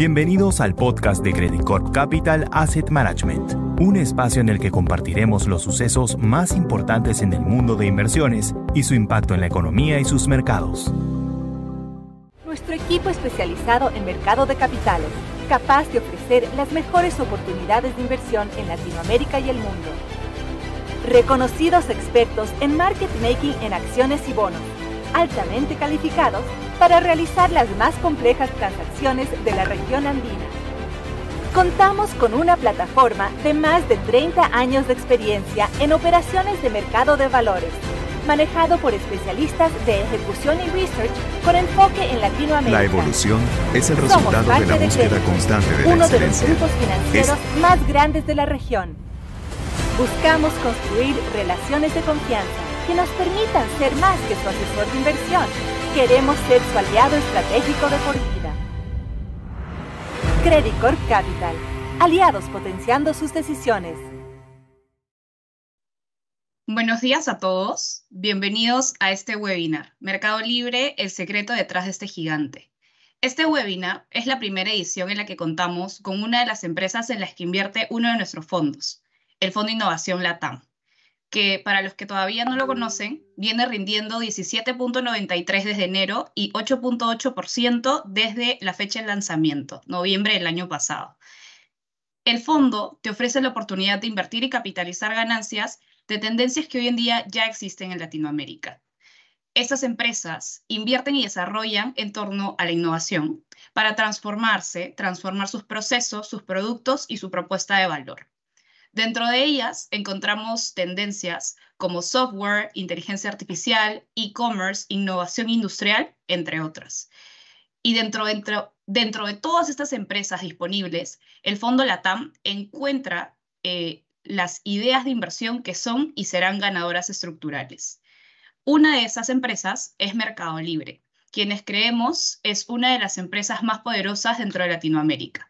Bienvenidos al podcast de Credit Corp Capital Asset Management, un espacio en el que compartiremos los sucesos más importantes en el mundo de inversiones y su impacto en la economía y sus mercados. Nuestro equipo especializado en mercado de capitales, capaz de ofrecer las mejores oportunidades de inversión en Latinoamérica y el mundo. Reconocidos expertos en market making en acciones y bonos, altamente calificados para realizar las más complejas transacciones de la región andina. Contamos con una plataforma de más de 30 años de experiencia en operaciones de mercado de valores, manejado por especialistas de ejecución y research con enfoque en Latinoamérica. La evolución es el resultado de la búsqueda constante de la uno de los excelencia. grupos financieros más grandes de la región. Buscamos construir relaciones de confianza que nos permitan ser más que su asesor de inversión. Queremos ser su aliado estratégico de por vida. Credit Corp Capital. Aliados potenciando sus decisiones. Buenos días a todos. Bienvenidos a este webinar, Mercado Libre, el secreto detrás de este gigante. Este webinar es la primera edición en la que contamos con una de las empresas en las que invierte uno de nuestros fondos, el Fondo Innovación LATAM, que para los que todavía no lo conocen, viene rindiendo 17.93 desde enero y 8.8% desde la fecha del lanzamiento, noviembre del año pasado. El fondo te ofrece la oportunidad de invertir y capitalizar ganancias de tendencias que hoy en día ya existen en Latinoamérica. Estas empresas invierten y desarrollan en torno a la innovación para transformarse, transformar sus procesos, sus productos y su propuesta de valor. Dentro de ellas encontramos tendencias como software, inteligencia artificial, e-commerce, innovación industrial, entre otras. Y dentro, de todas estas empresas disponibles, el Fondo LATAM encuentra eh, las ideas de inversión que son y serán ganadoras estructurales. Una de esas empresas es Mercado Libre, quienes creemos es una de las empresas más poderosas dentro de Latinoamérica.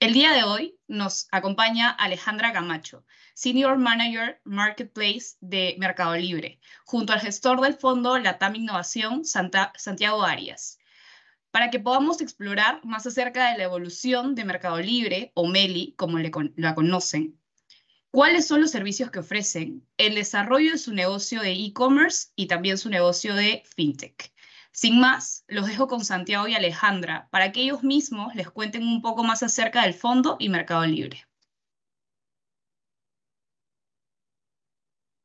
El día de hoy nos acompaña Alejandra Camacho, Senior Manager Marketplace de Mercado Libre, junto al gestor del fondo Latam Innovación, Santiago Arias, para que podamos explorar más acerca de la evolución de Mercado Libre, o MELI, como la conocen, cuáles son los servicios que ofrecen, el desarrollo de su negocio de e-commerce y también su negocio de fintech. Sin más, los dejo con Santiago y Alejandra para que ellos mismos les cuenten un poco más acerca del fondo y Mercado Libre.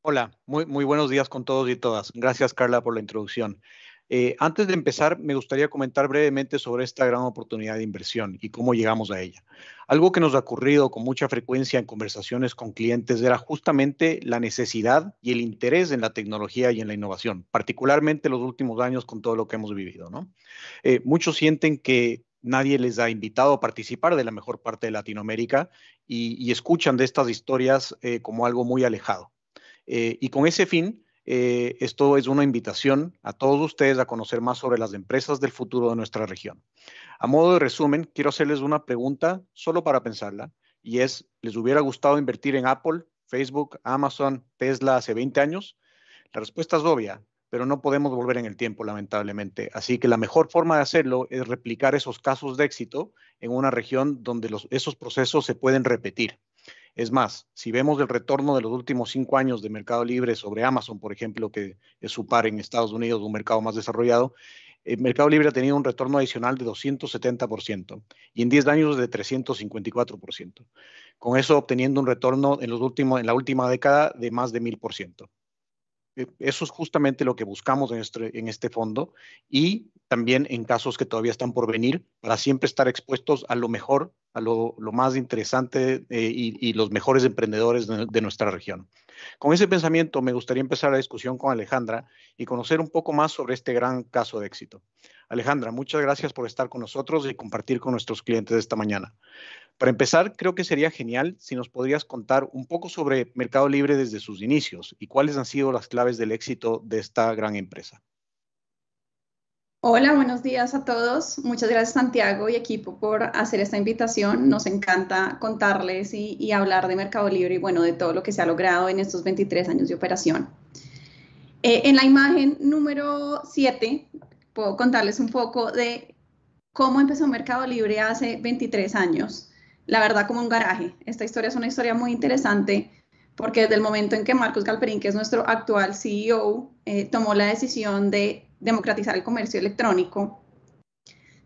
Hola, muy, buenos días con todos y todas. Gracias, Carla, por la introducción. Eh, antes de empezar, me gustaría comentar brevemente sobre esta gran oportunidad de inversión y cómo llegamos a ella. Algo que nos ha ocurrido con mucha frecuencia en conversaciones con clientes era justamente la necesidad y el interés en la tecnología y en la innovación, particularmente los últimos años con todo lo que hemos vivido. ¿no? Eh, muchos sienten que nadie les ha invitado a participar de la mejor parte de Latinoamérica y, escuchan de estas historias eh, como algo muy alejado. Y con ese fin, eh, esto es una invitación a todos ustedes a conocer más sobre las empresas del futuro de nuestra región. A modo de resumen, quiero hacerles una pregunta solo para pensarla, y es, ¿les hubiera gustado invertir en Apple, Facebook, Amazon, Tesla hace 20 años? La respuesta es obvia, pero no podemos volver en el tiempo, lamentablemente. Así que la mejor forma de hacerlo es replicar esos casos de éxito en una región donde esos procesos se pueden repetir. Es más, si vemos el retorno de los últimos cinco años de Mercado Libre sobre Amazon, por ejemplo, que es su par en Estados Unidos, un mercado más desarrollado, el Mercado Libre ha tenido un retorno adicional de 270% y en 10 años de 354%. Con eso obteniendo un retorno en, los últimos, en la última década de más de 1000%. Eso es justamente lo que buscamos en este, en este fondo y también en casos que todavía están por venir, para siempre estar expuestos a lo mejor, a lo, lo más interesante eh, y, los mejores emprendedores de, de, nuestra región. Con ese pensamiento me gustaría empezar la discusión con Alejandra y conocer un poco más sobre este gran caso de éxito. Alejandra, muchas gracias por estar con nosotros y compartir con nuestros clientes esta mañana. Para empezar, creo que sería genial si nos podrías contar un poco sobre Mercado Libre desde sus inicios y cuáles han sido las claves del éxito de esta gran empresa. Hola, buenos días a todos. Muchas gracias Santiago y equipo por hacer esta invitación. Nos encanta contarles y, y, hablar de Mercado Libre y bueno, de todo lo que se ha logrado en estos 23 años de operación. Eh, en la imagen número 7 puedo contarles un poco de cómo empezó Mercado Libre hace 23 años. La verdad, como un garaje. Esta historia es una historia muy interesante porque desde el momento en que Marcos Galperín, que es nuestro actual CEO, eh, tomó la decisión de democratizar el comercio electrónico,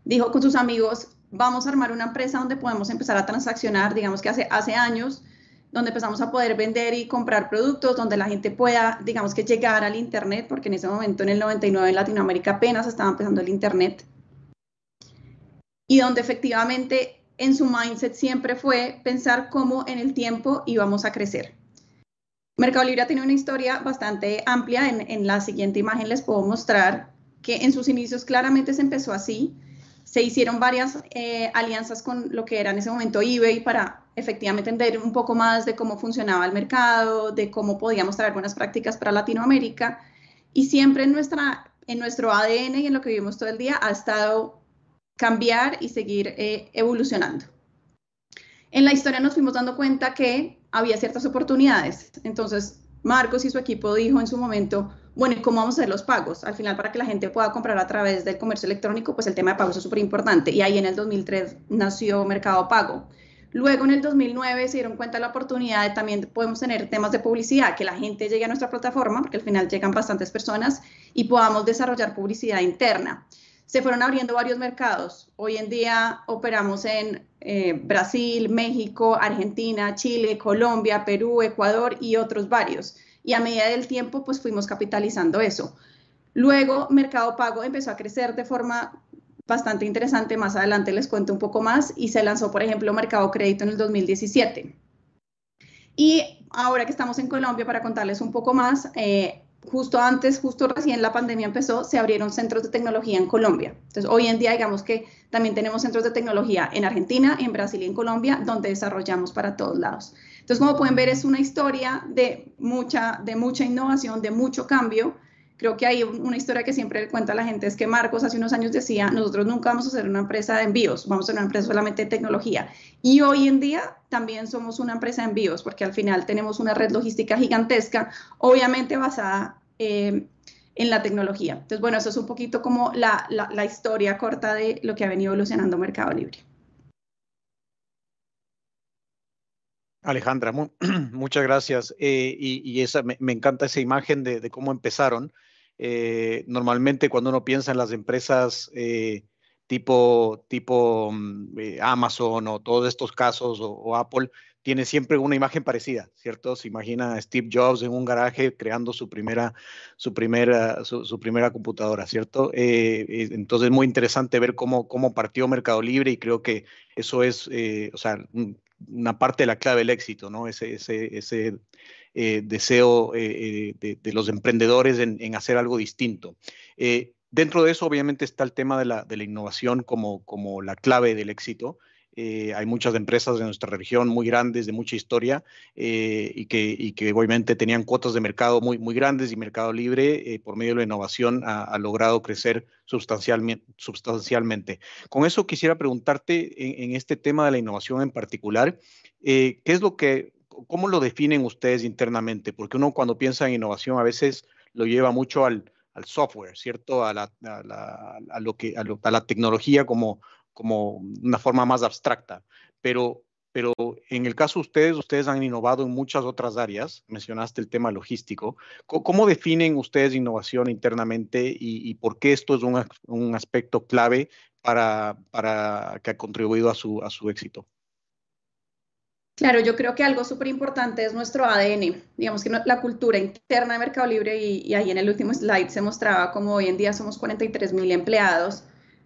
dijo con sus amigos, vamos a armar una empresa donde podemos empezar a transaccionar, digamos que hace, hace años, donde empezamos a poder vender y comprar productos, donde la gente pueda, digamos que llegar al Internet, porque en ese momento, en el 99, en Latinoamérica apenas estaba empezando el Internet, y donde efectivamente en su mindset siempre fue pensar cómo en el tiempo íbamos a crecer. Mercado Libre tiene una historia bastante amplia. En, en, la siguiente imagen les puedo mostrar que en sus inicios claramente se empezó así. Se hicieron varias eh, alianzas con lo que era en ese momento eBay para efectivamente entender un poco más de cómo funcionaba el mercado, de cómo podíamos traer buenas prácticas para Latinoamérica. Y siempre en, nuestra, en nuestro ADN y en lo que vivimos todo el día ha estado cambiar y seguir eh, evolucionando. En la historia nos fuimos dando cuenta que había ciertas oportunidades. Entonces, Marcos y su equipo dijo en su momento, bueno, ¿y cómo vamos a hacer los pagos? Al final, para que la gente pueda comprar a través del comercio electrónico, pues el tema de pagos es súper importante. Y ahí en el 2003 nació Mercado Pago. Luego en el 2009 se dieron cuenta de la oportunidad de también podemos tener temas de publicidad, que la gente llegue a nuestra plataforma, porque al final llegan bastantes personas y podamos desarrollar publicidad interna se fueron abriendo varios mercados. Hoy en día operamos en eh, Brasil, México, Argentina, Chile, Colombia, Perú, Ecuador y otros varios. Y a medida del tiempo, pues fuimos capitalizando eso. Luego, Mercado Pago empezó a crecer de forma bastante interesante. Más adelante les cuento un poco más. Y se lanzó, por ejemplo, Mercado Crédito en el 2017. Y ahora que estamos en Colombia, para contarles un poco más, eh, justo antes, justo recién la pandemia empezó, se abrieron centros de tecnología en Colombia. Entonces, hoy en día, digamos que también tenemos centros de tecnología en Argentina, en Brasil y en Colombia, donde desarrollamos para todos lados. Entonces, como pueden ver, es una historia de mucha, de mucha innovación, de mucho cambio. Creo que hay una historia que siempre cuenta la gente, es que Marcos hace unos años decía, nosotros nunca vamos a ser una empresa de envíos, vamos a ser una empresa solamente de tecnología. Y hoy en día también somos una empresa de envíos, porque al final tenemos una red logística gigantesca, obviamente basada eh, en la tecnología. Entonces, bueno, eso es un poquito como la, la, historia corta de lo que ha venido evolucionando Mercado Libre. Alejandra, muchas gracias. Eh, y, esa, me, encanta esa imagen de, cómo empezaron. Eh, normalmente cuando uno piensa en las empresas tipo, tipo mm, Amazon o todos estos casos o Apple, tiene siempre una imagen parecida, ¿cierto? Se imagina a Steve Jobs en un garaje creando su primera, su primera, su, primera computadora, ¿cierto? Eh, eh, entonces es muy interesante ver cómo, cómo partió Mercado Libre y creo que eso es, eh, o sea, una parte de la clave del éxito, ¿no? Ese, ese, ese deseo de, los emprendedores en, hacer algo distinto. dentro de eso, obviamente, está el tema de la, de la innovación como, como la clave del éxito. Eh, hay muchas empresas de nuestra región muy grandes, de mucha historia, eh, y, que, que, obviamente tenían cuotas de mercado muy, muy grandes y Mercado Libre, eh, por medio de la innovación, ha, logrado crecer sustancialmente, sustancialmente. Con eso quisiera preguntarte en, este tema de la innovación en particular, ¿qué es lo que, cómo lo definen ustedes internamente? Porque uno cuando piensa en innovación a veces lo lleva mucho al, al software, ¿cierto? A, la, a, lo que, a, la tecnología como, como una forma más abstracta, pero, pero en el caso de ustedes, ustedes han innovado en muchas otras áreas, mencionaste el tema logístico. ¿Cómo, definen ustedes innovación internamente y, por qué esto es un, un aspecto clave para, para, que ha contribuido a su, a su éxito? Claro, yo creo que algo súper importante es nuestro ADN, digamos que la cultura interna de Mercado Libre y, ahí en el último slide se mostraba como hoy en día somos 43 mil empleados,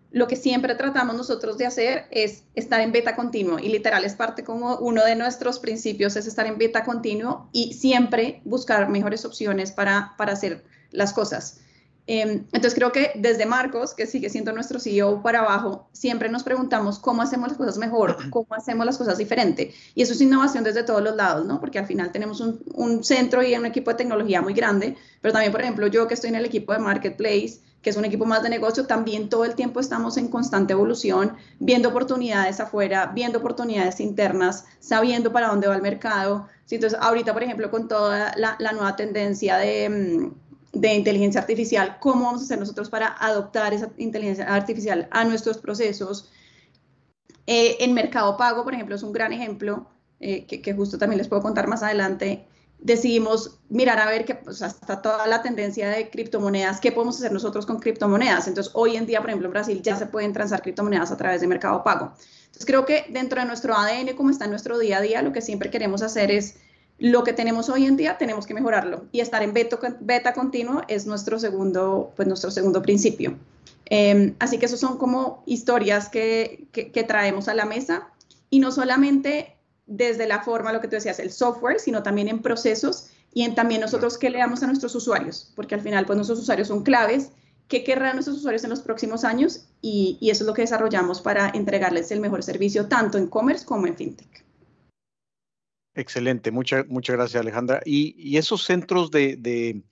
lo que siempre tratamos nosotros de hacer es estar en beta continuo y literal es parte como uno de nuestros principios es estar en beta continuo y siempre buscar mejores opciones para, para hacer las cosas. Em, entonces creo que desde Marcos, que sigue siendo nuestro CEO para abajo, siempre nos preguntamos cómo hacemos las cosas mejor, cómo hacemos las cosas diferente. Y eso es innovación desde todos los lados, ¿no? Porque al final tenemos un, un centro y un equipo de tecnología muy grande, pero también, por ejemplo, yo que estoy en el equipo de Marketplace, que es un equipo más de negocio, también todo el tiempo estamos en constante evolución, viendo oportunidades afuera, viendo oportunidades internas, sabiendo para dónde va el mercado. Entonces, ahorita, por ejemplo, con toda la, nueva tendencia de, mm, de inteligencia artificial, cómo vamos a hacer nosotros para adoptar esa inteligencia artificial a nuestros procesos. Eh, en Mercado Pago, por ejemplo, es un gran ejemplo eh, que, justo también les puedo contar más adelante. Decidimos mirar a ver que pues, hasta toda la tendencia de criptomonedas, qué podemos hacer nosotros con criptomonedas. Entonces, hoy en día, por ejemplo, en Brasil ya se pueden transar criptomonedas a través de Mercado Pago. Entonces, creo que dentro de nuestro ADN, como está en nuestro día a día, lo que siempre queremos hacer es lo que tenemos hoy en día tenemos que mejorarlo y estar en beta, beta continuo es nuestro segundo, pues nuestro segundo principio. Em, así que esos son como historias que, que, traemos a la mesa y no solamente desde la forma, lo que tú decías, el software, sino también en procesos y en también nosotros qué le damos a nuestros usuarios, porque al final pues nuestros usuarios son claves, qué querrán nuestros usuarios en los próximos años y, y eso es lo que desarrollamos para entregarles el mejor servicio tanto en commerce como en fintech. Excelente, muchas muchas gracias Alejandra. Y, esos centros de,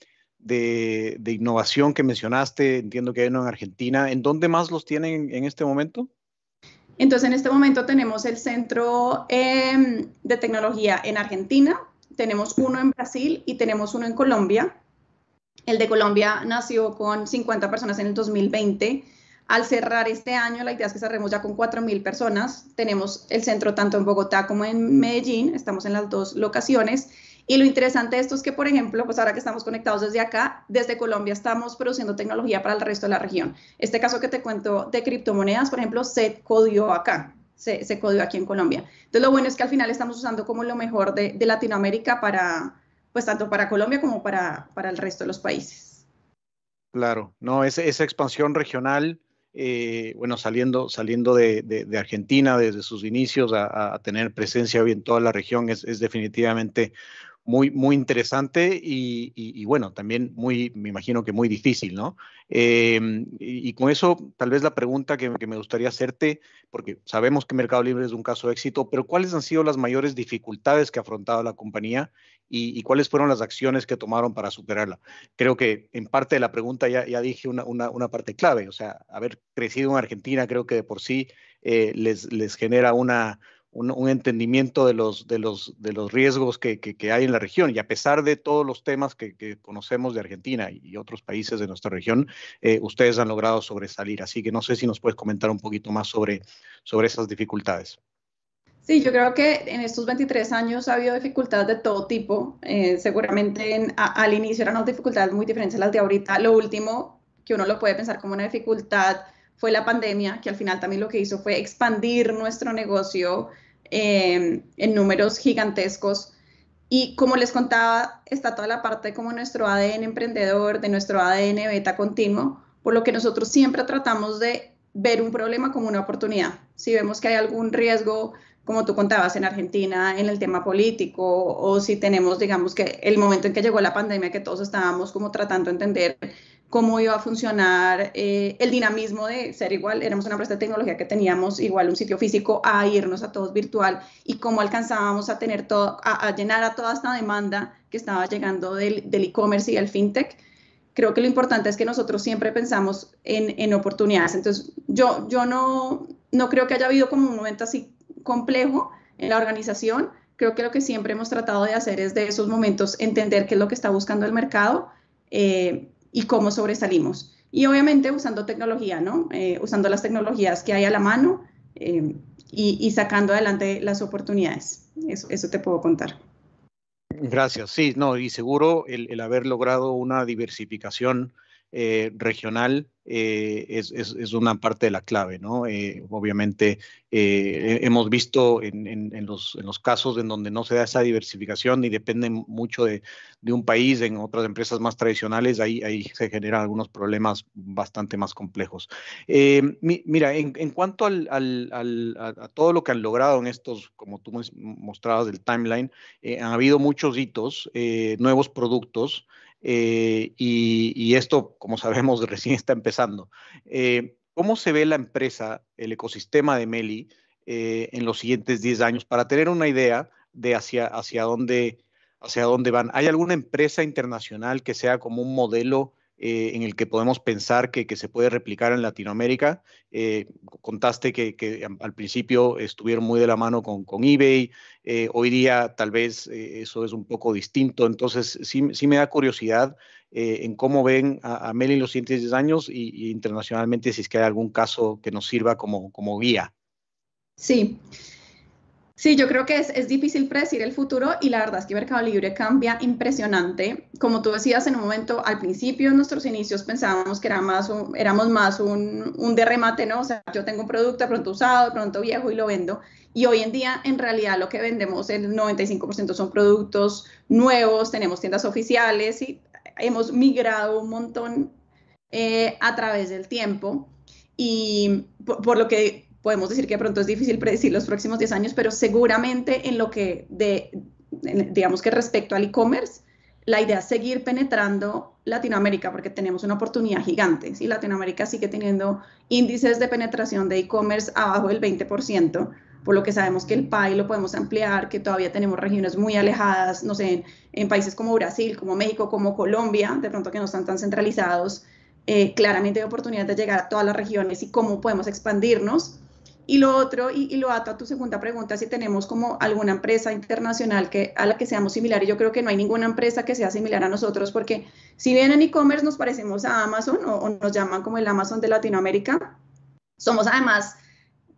innovación que mencionaste, entiendo que hay uno en Argentina, ¿en dónde más los tienen en este momento? Entonces, en este momento tenemos el centro em, de tecnología en Argentina, tenemos uno en Brasil y tenemos uno en Colombia. El de Colombia nació con 50 personas en el 2020 al cerrar este año, la idea es que cerremos ya con 4.000 personas. Tenemos el centro tanto en Bogotá como en Medellín, estamos en las dos locaciones. Y lo interesante de esto es que, por ejemplo, pues ahora que estamos conectados desde acá, desde Colombia estamos produciendo tecnología para el resto de la región. Este caso que te cuento de criptomonedas, por ejemplo, se codió acá, se, codió aquí en Colombia. Entonces, lo bueno es que al final estamos usando como lo mejor de, de Latinoamérica para, pues tanto para Colombia como para, para el resto de los países. Claro, no, esa, esa expansión regional eh, bueno, saliendo, saliendo de, Argentina desde sus inicios a, tener presencia hoy en toda la región es, definitivamente muy, muy interesante y, bueno, también muy, me imagino que muy difícil, ¿no? Em, y, con eso, tal vez la pregunta que, que, me gustaría hacerte, porque sabemos que Mercado Libre es un caso de éxito, pero ¿cuáles han sido las mayores dificultades que ha afrontado la compañía y, cuáles fueron las acciones que tomaron para superarla. Creo que en parte de la pregunta ya, ya dije una, una, una, parte clave, o sea, haber crecido en Argentina creo que de por sí eh, les, les genera una, un, entendimiento de los, de los, de los riesgos que, que, hay en la región. Y a pesar de todos los temas que, conocemos de Argentina y otros países de nuestra región, eh, ustedes han logrado sobresalir. Así que no sé si nos puedes comentar un poquito más sobre, sobre esas dificultades. Sí, yo creo que en estos 23 años ha habido dificultades de todo tipo. Eh, seguramente al inicio eran unas dificultades muy diferentes a las de ahorita. Lo último que uno lo puede pensar como una dificultad fue la pandemia, que al final también lo que hizo fue expandir nuestro negocio eh, en números gigantescos. Y como les contaba, está toda la parte como nuestro ADN emprendedor, de nuestro ADN beta continuo, por lo que nosotros siempre tratamos de ver un problema como una oportunidad. Si vemos que hay algún riesgo como tú contabas, en Argentina, en el tema político, o si tenemos, digamos, que el momento en que llegó la pandemia, que todos estábamos como tratando de entender cómo iba a funcionar eh, el dinamismo de ser igual, éramos una empresa de tecnología que teníamos igual un sitio físico a irnos a todos virtual y cómo alcanzábamos a tener todo, a, llenar a toda esta demanda que estaba llegando del e-commerce y el fintech. Creo que lo importante es que nosotros siempre pensamos en, en oportunidades. Entonces, yo, yo no, no creo que haya habido como un momento así complejo en la organización. Creo que lo que siempre hemos tratado de hacer es de esos momentos entender qué es lo que está buscando el mercado eh, y cómo sobresalimos. Y obviamente usando tecnología, ¿no? Eh, usando las tecnologías que hay a la mano eh, y, sacando adelante las oportunidades. Eso, eso te puedo contar. Gracias. Sí, no, y seguro el, el haber logrado una diversificación eh, regional eh, es, es, una parte de la clave, ¿no? Eh, obviamente hemos visto en, en, los, en, los, casos en donde no se da esa diversificación y depende mucho de, de un país, en otras empresas más tradicionales, ahí, ahí se generan algunos problemas bastante más complejos. mira, en, cuanto al, al, al, a, todo lo que han logrado en estos, como tú mostrabas del timeline, han habido muchos hitos, nuevos productos. Eh, y, esto, como sabemos, recién está empezando. Eh, ¿Cómo se ve la empresa, el ecosistema de Meli eh, en los siguientes 10 años para tener una idea de hacia, hacia, dónde, hacia dónde van? ¿Hay alguna empresa internacional que sea como un modelo eh, en el que podemos pensar que, se puede replicar en Latinoamérica. Eh, contaste que, al principio estuvieron muy de la mano con, eBay, eh, hoy día tal vez eso es un poco distinto, entonces sí, me da curiosidad en cómo ven a, a Meli en los siguientes 10 años y, internacionalmente si es que hay algún caso que nos sirva como guía. Sí, Sí, yo creo que es, es, difícil predecir el futuro y la verdad es que Mercado Libre cambia impresionante. Como tú decías en un momento, al principio en nuestros inicios pensábamos que era más éramos más un, un de remate, ¿no? O sea, yo tengo un producto de pronto usado, de pronto viejo y lo vendo. Y hoy en día, en realidad, lo que vendemos, el 95% son productos nuevos, tenemos tiendas oficiales y hemos migrado un montón eh, a través del tiempo. Y por lo que podemos decir que de pronto es difícil predecir los próximos 10 años, pero seguramente en lo que, de, digamos que respecto al e-commerce, la idea es seguir penetrando Latinoamérica porque tenemos una oportunidad gigante. ¿sí? Latinoamérica sigue teniendo índices de penetración de e-commerce abajo del 20%, por lo que sabemos que el PAI lo podemos ampliar, que todavía tenemos regiones muy alejadas, no sé, en, países como Brasil, como México, como Colombia, de pronto que no están tan centralizados. Eh, claramente hay oportunidad de llegar a todas las regiones y cómo podemos expandirnos y lo otro, y, lo ato a tu segunda pregunta, si tenemos como alguna empresa internacional que, a la que seamos similares, yo creo que no hay ninguna empresa que sea similar a nosotros, porque si bien en e-commerce nos parecemos a Amazon o, nos llaman como el Amazon de Latinoamérica, somos además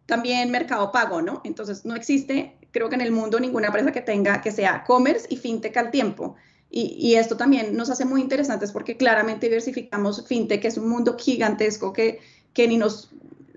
también mercado pago, ¿no? Entonces no existe, creo que en el mundo, ninguna empresa que tenga, que sea commerce y fintech al tiempo. Y, y, esto también nos hace muy interesantes porque claramente diversificamos fintech, que es un mundo gigantesco que, que ni nos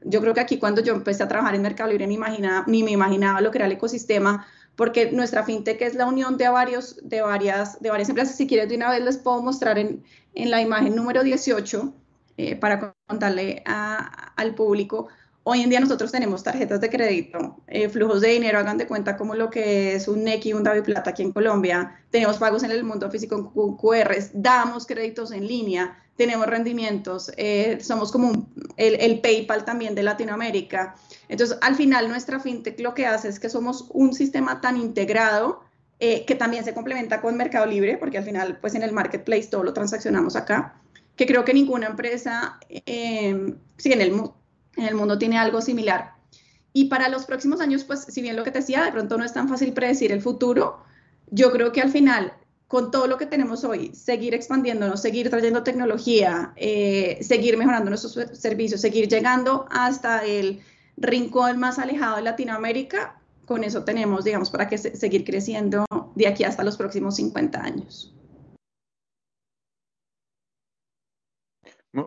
yo creo que aquí cuando yo empecé a trabajar en Mercado Libre ni, imaginaba, ni me imaginaba lo que era el ecosistema, porque nuestra fintech es la unión de, varios, de, varias, de varias empresas. Si quieres, de una vez les puedo mostrar en, en la imagen número 18 eh, para contarle al público. Hoy en día nosotros tenemos tarjetas de crédito, eh, flujos de dinero, hagan de cuenta como lo que es un NECI, un David Plata aquí en Colombia. Tenemos pagos en el mundo físico con QRs, damos créditos en línea, tenemos rendimientos, eh, somos como el, PayPal también de Latinoamérica. Entonces, al final, nuestra fintech lo que hace es que somos un sistema tan integrado eh, que también se complementa con Mercado Libre, porque al final, pues en el marketplace todo lo transaccionamos acá, que creo que ninguna empresa, eh, sí, en el, en el mundo tiene algo similar. Y para los próximos años, pues si bien lo que te decía, de pronto no es tan fácil predecir el futuro, yo creo que al final con todo lo que tenemos hoy, seguir expandiéndonos, seguir trayendo tecnología, eh, seguir mejorando nuestros servicios, seguir llegando hasta el rincón más alejado de Latinoamérica, con eso tenemos, digamos, para que seguir creciendo de aquí hasta los próximos 50 años.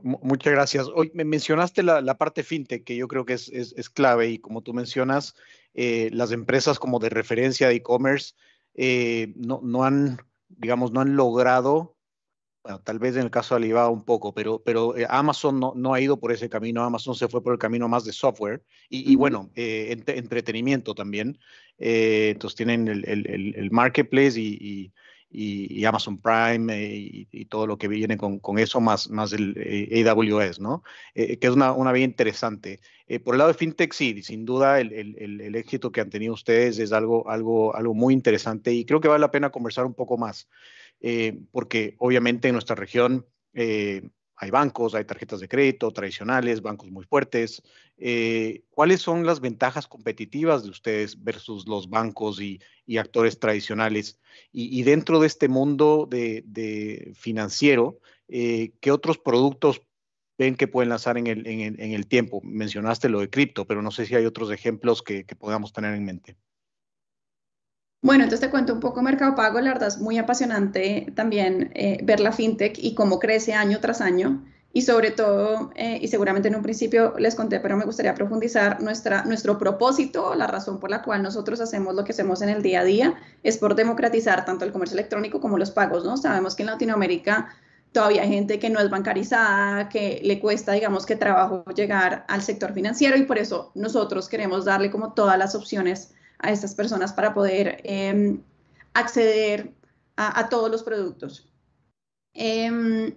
Muchas gracias. Hoy me mencionaste la, parte fintech, que yo creo que es, clave, y como tú mencionas, eh, las empresas como de referencia de e-commerce eh, no, no, han digamos, no han logrado, bueno, tal vez en el caso de Alibaba un poco, pero, pero eh, Amazon no, no, ha ido por ese camino, Amazon se fue por el camino más de software y, bueno, eh, entretenimiento también. Eh, entonces tienen el, el, el marketplace y, y, Amazon Prime y, todo lo que viene con, eso, más, más el AWS, ¿no? que es una, una vía interesante. por el lado de FinTech, sí, sin duda el, el, el, éxito que han tenido ustedes es algo, algo, algo muy interesante y creo que vale la pena conversar un poco más, porque obviamente en nuestra región hay bancos, hay tarjetas de crédito tradicionales, bancos muy fuertes. Eh, ¿Cuáles son las ventajas competitivas de ustedes versus los bancos y, actores tradicionales? Y, dentro de este mundo de, financiero, eh, ¿qué otros productos ven que pueden lanzar en el, tiempo? Mencionaste lo de cripto, pero no sé si hay otros ejemplos que podamos tener en mente. Bueno, entonces te cuento un poco Mercado Pago. La verdad es muy apasionante también eh, ver la fintech y cómo crece año tras año. Y sobre todo, eh, y seguramente en un principio les conté, pero me gustaría profundizar, nuestra, nuestro propósito, la razón por la cual nosotros hacemos lo que hacemos en el día a día, es por democratizar tanto el comercio electrónico como los pagos, ¿no? Sabemos que en Latinoamérica todavía hay gente que no es bancarizada, que le cuesta, digamos, que trabajo llegar al sector financiero y por eso nosotros queremos darle como todas las opciones a estas personas para poder em, acceder a, todos los productos. Em,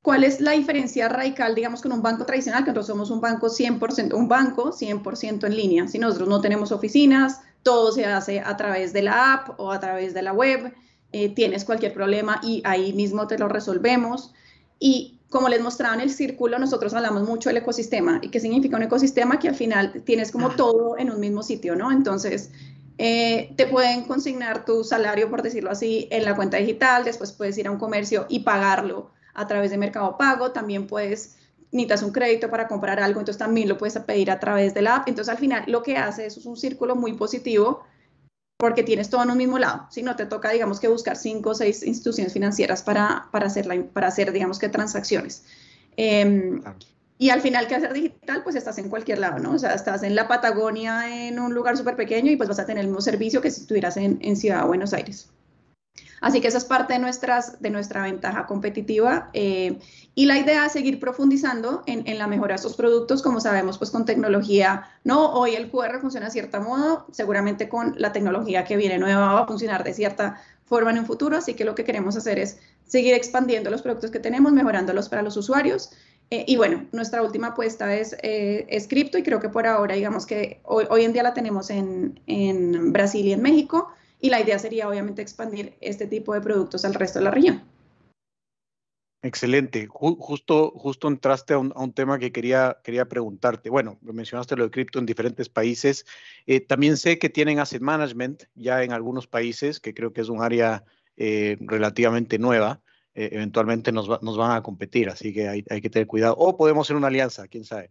¿Cuál es la diferencia radical, digamos, con un banco tradicional? Que nosotros somos un banco 100%, un banco 100% en línea. Si nosotros no tenemos oficinas, todo se hace a través de la app o a través de la web. Eh, tienes cualquier problema y ahí mismo te lo resolvemos. Y como les mostraba en el círculo, nosotros hablamos mucho del ecosistema. ¿Y qué significa un ecosistema? Que al final tienes como todo en un mismo sitio, ¿no? Entonces, eh, te pueden consignar tu salario, por decirlo así, en la cuenta digital, después puedes ir a un comercio y pagarlo a través de Mercado Pago, también puedes, necesitas un crédito para comprar algo, entonces también lo puedes pedir a través de la app. Entonces, al final, lo que hace eso es un círculo muy positivo porque tienes todo en un mismo lado. Si no te toca, digamos, que buscar cinco o seis instituciones financieras para, para, hacer, para hacer, digamos, que transacciones. Em, y al final, ¿qué hacer digital? Pues estás en cualquier lado, ¿no? O sea, estás en la Patagonia, en un lugar súper pequeño y pues vas a tener el mismo servicio que si estuvieras en, en Ciudad de Buenos Aires. Así que esa es parte de, nuestras, de nuestra ventaja competitiva eh, y la idea es seguir profundizando en, en, la mejora de estos productos, como sabemos, pues con tecnología, no, hoy el QR funciona de cierta modo, seguramente con la tecnología que viene nueva va a funcionar de cierta forma en un futuro, así que lo que queremos hacer es seguir expandiendo los productos que tenemos, mejorándolos para los usuarios. Eh, y bueno, nuestra última apuesta es, eh, es cripto y creo que por ahora, digamos que hoy, hoy en día la tenemos en, en Brasil y en México y la idea sería obviamente expandir este tipo de productos al resto de la región. Excelente. justo, justo entraste a un, tema que quería, quería preguntarte. Bueno, mencionaste lo de cripto en diferentes países. Eh, también sé que tienen asset management ya en algunos países, que creo que es un área eh, relativamente nueva. Eh, eventualmente nos, nos, van a competir, así que hay, hay, que tener cuidado. O podemos ser una alianza, quién sabe.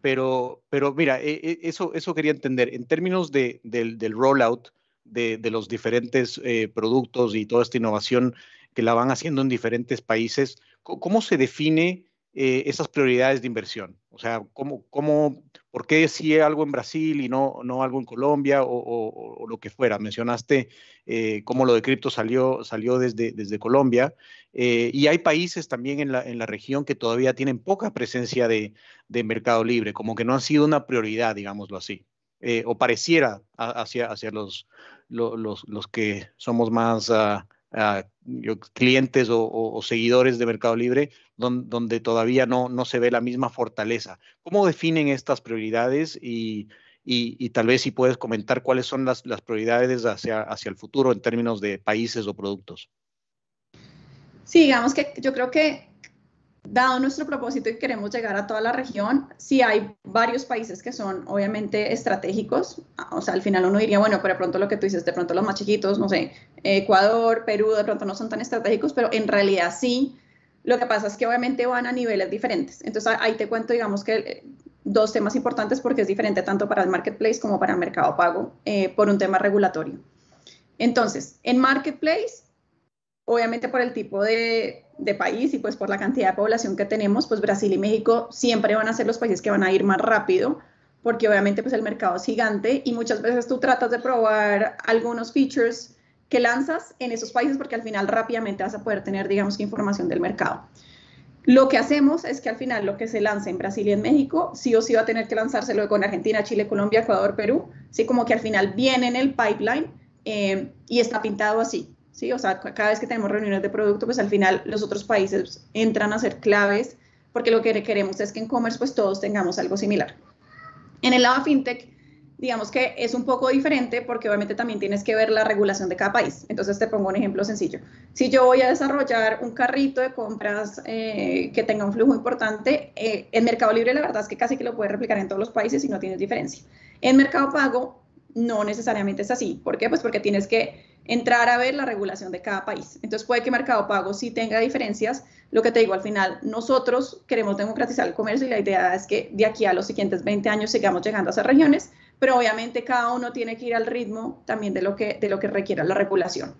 pero, pero mira, eso, eso quería entender. En términos de, del, del rollout, de, los diferentes eh, productos y toda esta innovación que la van haciendo en diferentes países, ¿cómo se define eh, esas prioridades de inversión? O sea, ¿cómo, cómo, ¿por qué si algo en Brasil y no, no algo en Colombia o, lo que fuera? Mencionaste eh, cómo lo de cripto salió, salió desde, desde Colombia y hay países también en la, en la región que todavía tienen poca presencia de, de mercado libre, como que no han sido una prioridad, digámoslo así. O pareciera hacia, hacia los, los, los que somos más uh, clientes o, seguidores de Mercado Libre, donde, todavía no, no se ve la misma fortaleza. ¿Cómo definen estas prioridades y, y, tal vez si puedes comentar cuáles son las, las prioridades hacia, hacia el futuro en términos de países o productos? Sí, digamos que yo creo que dado nuestro propósito y queremos llegar a toda la región, sí hay varios países que son obviamente estratégicos, o sea, al final uno diría, bueno, pero de pronto lo que tú dices, de pronto los más chiquitos, no sé, Ecuador, Perú, de pronto no son tan estratégicos, pero en realidad sí. Lo que pasa es que obviamente van a niveles diferentes. Entonces ahí te cuento, digamos que eh, dos temas importantes porque es diferente tanto para el marketplace como para el mercado pago eh, por un tema regulatorio. Entonces, en marketplace, obviamente por el tipo de país y pues por la cantidad de población que tenemos, pues Brasil y México siempre van a ser los países que van a ir más rápido, porque obviamente pues el mercado es gigante y muchas veces tú tratas de probar algunos features que lanzas en esos países porque al final rápidamente vas a poder tener, digamos información del mercado. Lo que hacemos es que al final lo que se lanza en Brasil y en México, sí o sí va a tener que lanzárselo con Argentina, Chile, Colombia, Ecuador, Perú, sí como que al final viene en el pipeline eh, y está pintado así. ¿Sí? O sea, cada vez que tenemos reuniones de producto, pues al final los otros países entran a ser claves, porque lo que queremos es que en commerce pues todos tengamos algo similar. En el lado fintech, digamos que es un poco diferente porque obviamente también tienes que ver la regulación de cada país. Entonces te pongo un ejemplo sencillo. Si yo voy a desarrollar un carrito de compras eh, que tenga un flujo importante, eh, en Mercado Libre la verdad es que casi que lo puedes replicar en todos los países y no tienes diferencia. En Mercado Pago no necesariamente es así. ¿Por qué? Pues porque tienes que entrar a ver la regulación de cada país. Entonces puede que Mercado Pago sí tenga diferencias. Lo que te digo, al final, nosotros queremos democratizar el comercio y la idea es que de aquí a los siguientes 20 años sigamos llegando a esas regiones, pero obviamente cada uno tiene que ir al ritmo también de lo que, de lo que requiera la regulación.